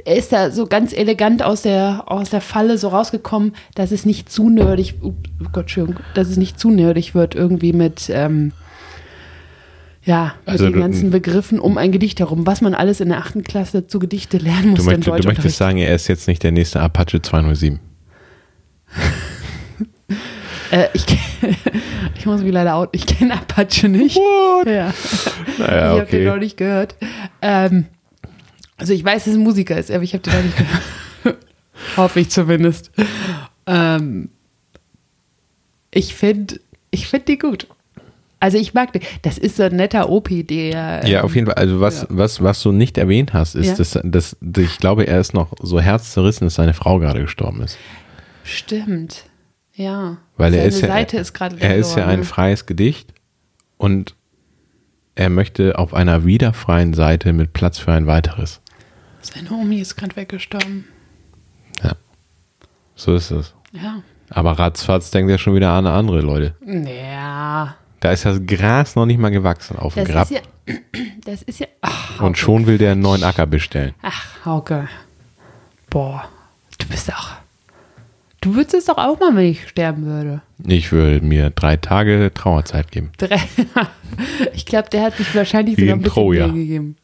er ist da so ganz elegant aus der, aus der Falle so rausgekommen, dass es nicht zu nerdig, oh Gott, dass es nicht zu nerdig wird irgendwie mit, ähm, ja, mit Also den du- ganzen Begriffen um ein Gedicht herum, was man alles in der achten Klasse zu Gedichte lernen muss du, möchtest, du möchtest sagen, er ist jetzt nicht der nächste Apache 207. Äh, ich, ich muss mich leider out, ich kenne Apache nicht. Ja. Naja, ich habe den noch nicht gehört. Ähm, also ich weiß, dass es ein Musiker ist, aber ich habe den noch nicht gehört. Hoffe ich zumindest. Ähm, ich finde ich find die gut. Also ich mag den. Das ist so ein netter Opi, der... Ja, auf jeden Fall. Also was, was, was du nicht erwähnt hast, ist, Ja. dass, dass, ich glaube, er ist noch so herzzerrissen, dass seine Frau gerade gestorben ist. Stimmt. Ja. Weil er Seine ist ja, Seite ist gerade er ist ja ein ne? freies Gedicht und er möchte auf einer wieder freien Seite mit Platz für ein weiteres. Seine Omi ist gerade weggestorben. Ja. So ist es. Ja. Aber ratzfatz denkt er schon wieder an andere Leute. Ja. Da ist das Gras noch nicht mal gewachsen auf dem Das Grab. ist ja... Das ist ja... Ach, und schon will der einen neuen Acker bestellen. Ach, Hauke. Boah, du bist auch. Du würdest es doch auch mal, wenn ich sterben würde. Ich würde mir drei Tage Trauerzeit geben. Drei. ich glaube, der hat sich wahrscheinlich Wie sogar in ein bisschen Troja. Gegeben.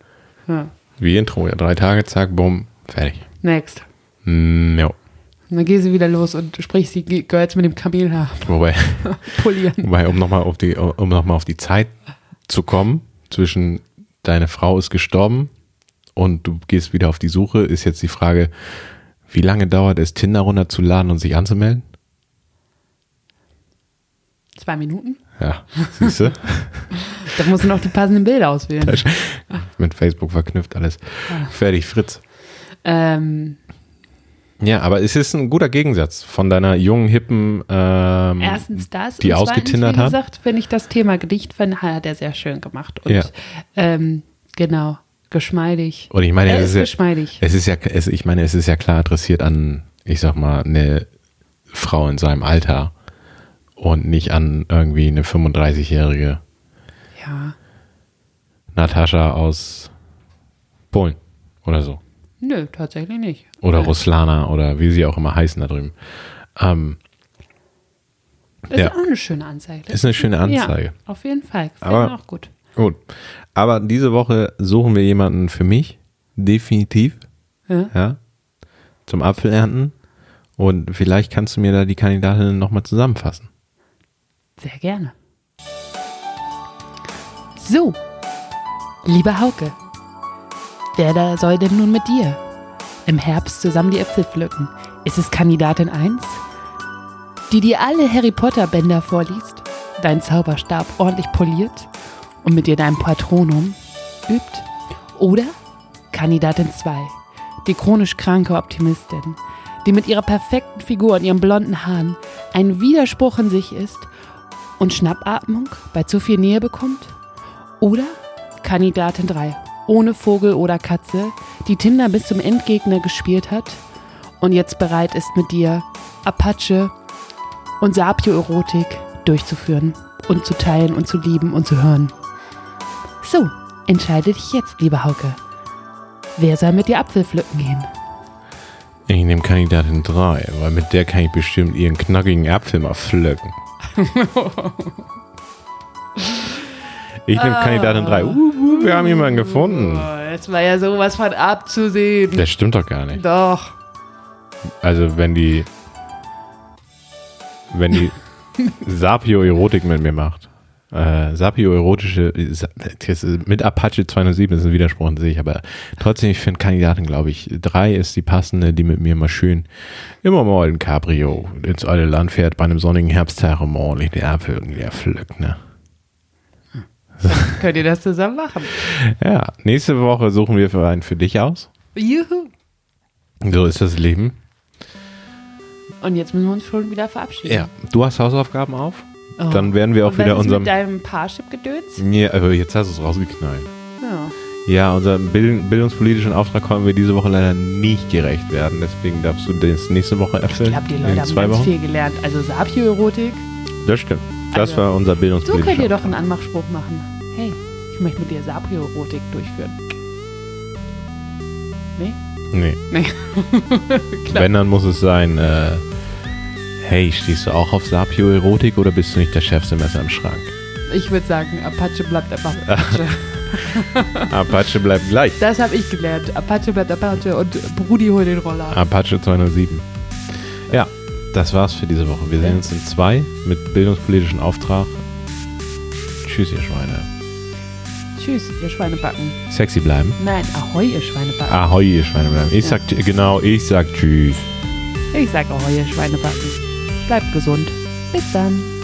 Ja. Wie in Troja. Drei Tage, zack, bumm, fertig. Next. Mm, jo. Und dann gehst du wieder los und sprichst die Girls mit dem Kamelhaar Wobei, polieren. wobei um nochmal auf die, um noch mal auf die Zeit zu kommen, zwischen deine Frau ist gestorben und du gehst wieder auf die Suche, ist jetzt die Frage, wie lange dauert es, Tinder runterzuladen und sich anzumelden? Zwei Minuten. Ja, siehst du? Da musst du noch die passenden Bilder auswählen. Mit Facebook verknüpft alles. Fertig, Fritz. Ähm, Ja, aber es ist ein guter Gegensatz von deiner jungen, hippen, ähm, erstens das. die und zweitens, ausgetindert Wie hat. gesagt, finde ich das Thema Gedicht, find, hat er sehr schön gemacht. Und Ja. ähm, genau, geschmeidig. Und ich meine, er es ist ist ja, geschmeidig. es ist ja, es, ich meine, es ist ja klar adressiert an, ich sag mal, eine Frau in seinem Alter. und nicht an irgendwie eine 35-jährige Ja. Natascha aus Polen oder so. Nö, tatsächlich nicht. Oder Ja. Ruslana oder wie sie auch immer heißen da drüben. Ähm, Das Ja. ist auch eine schöne Anzeige. ist eine schöne Anzeige. Ja, auf jeden Fall. Gefällt Aber- mir auch gut. Gut. Aber diese Woche suchen wir jemanden für mich. Definitiv. Ja. Ja. Zum Apfelernten. Und vielleicht kannst du mir da die Kandidatinnen nochmal zusammenfassen. Sehr gerne. So, lieber Hauke, wer da soll denn nun mit dir im Herbst zusammen die Äpfel pflücken? Ist es Kandidatin 1, die dir alle Harry Potter Bänder vorliest, deinen Zauberstab ordentlich poliert und mit dir dein Patronum übt? Oder Kandidatin 2, die chronisch kranke Optimistin, die mit ihrer perfekten Figur und ihren blonden Haaren ein Widerspruch in sich ist und Schnappatmung bei zu viel Nähe bekommt? Oder Kandidatin 3, ohne Vogel oder Katze, die Tinder bis zum Endgegner gespielt hat und jetzt bereit ist, mit dir Apache und Sapio-Erotik durchzuführen und zu teilen und zu lieben und zu hören. So, entscheide dich jetzt, lieber Hauke. Wer soll mit dir Apfel pflücken gehen? Ich nehme Kandidatin 3, weil mit der kann ich bestimmt ihren knackigen Apfel mal pflücken. Ich nehme Kandidatin 3. Uh, uh, wir haben jemanden gefunden. das war ja sowas von abzusehen. Das stimmt doch gar nicht. Doch. Also wenn die wenn die Sapio-Erotik mit mir macht. Äh, Sapio-erotische mit Apache 207 ist ein Widerspruch an sich, aber trotzdem, ich finde Kandidatin, glaube ich, 3 ist die passende, die mit mir mal schön immer mal ein Cabrio ins alte Land fährt, bei einem sonnigen Herbsttag und ordentlich die Apfel leer pflückt, ne? Könnt ihr das zusammen machen? Ja, nächste Woche suchen wir für einen für dich aus. Juhu. So ist das Leben. Und jetzt müssen wir uns schon wieder verabschieden. Ja, du hast Hausaufgaben auf? Oh. Dann werden wir auch Und wieder ist unserem. mit deinem Parship-Gedöns? Ja, aber jetzt hast du es rausgeknallt. Ja. Ja, unserem Bild bildungspolitischen Auftrag konnten wir diese Woche leider nicht gerecht werden. Deswegen darfst du das nächste Woche Ich erfüllen. glaube, die Leute haben zwei ganz Wochen. viel gelernt. Also Sapio-Erotik. Das stimmt. Das Also, war unser So bildungspolitischer könnt ihr doch einen Anmachspruch machen. Hey, ich möchte mit dir Sapio-Erotik durchführen. Nee? Nee. Nee. Wenn, dann muss es sein, äh, hey, stehst du auch auf Sapio-Erotik oder bist du nicht das schärfste Messer im Schrank? Ich würde sagen, Apache bleibt Apache. Apache bleibt gleich. das habe ich gelernt. Apache bleibt Apache und Brudi hol den Roller. Apache 207. Ja, das war's für diese Woche. Wir sehen uns in zwei mit bildungspolitischen Auftrag. Tschüss, ihr Schweine. Tschüss, ihr Schweinebacken. Sexy bleiben. Nein, Ahoi, ihr Schweinebacken. Ahoi, ihr Schweine bleiben. Ich sag, genau, ich sag Tschüss. Ich sag Ahoi, ihr Schweinebacken. Bleibt gesund. Bis dann.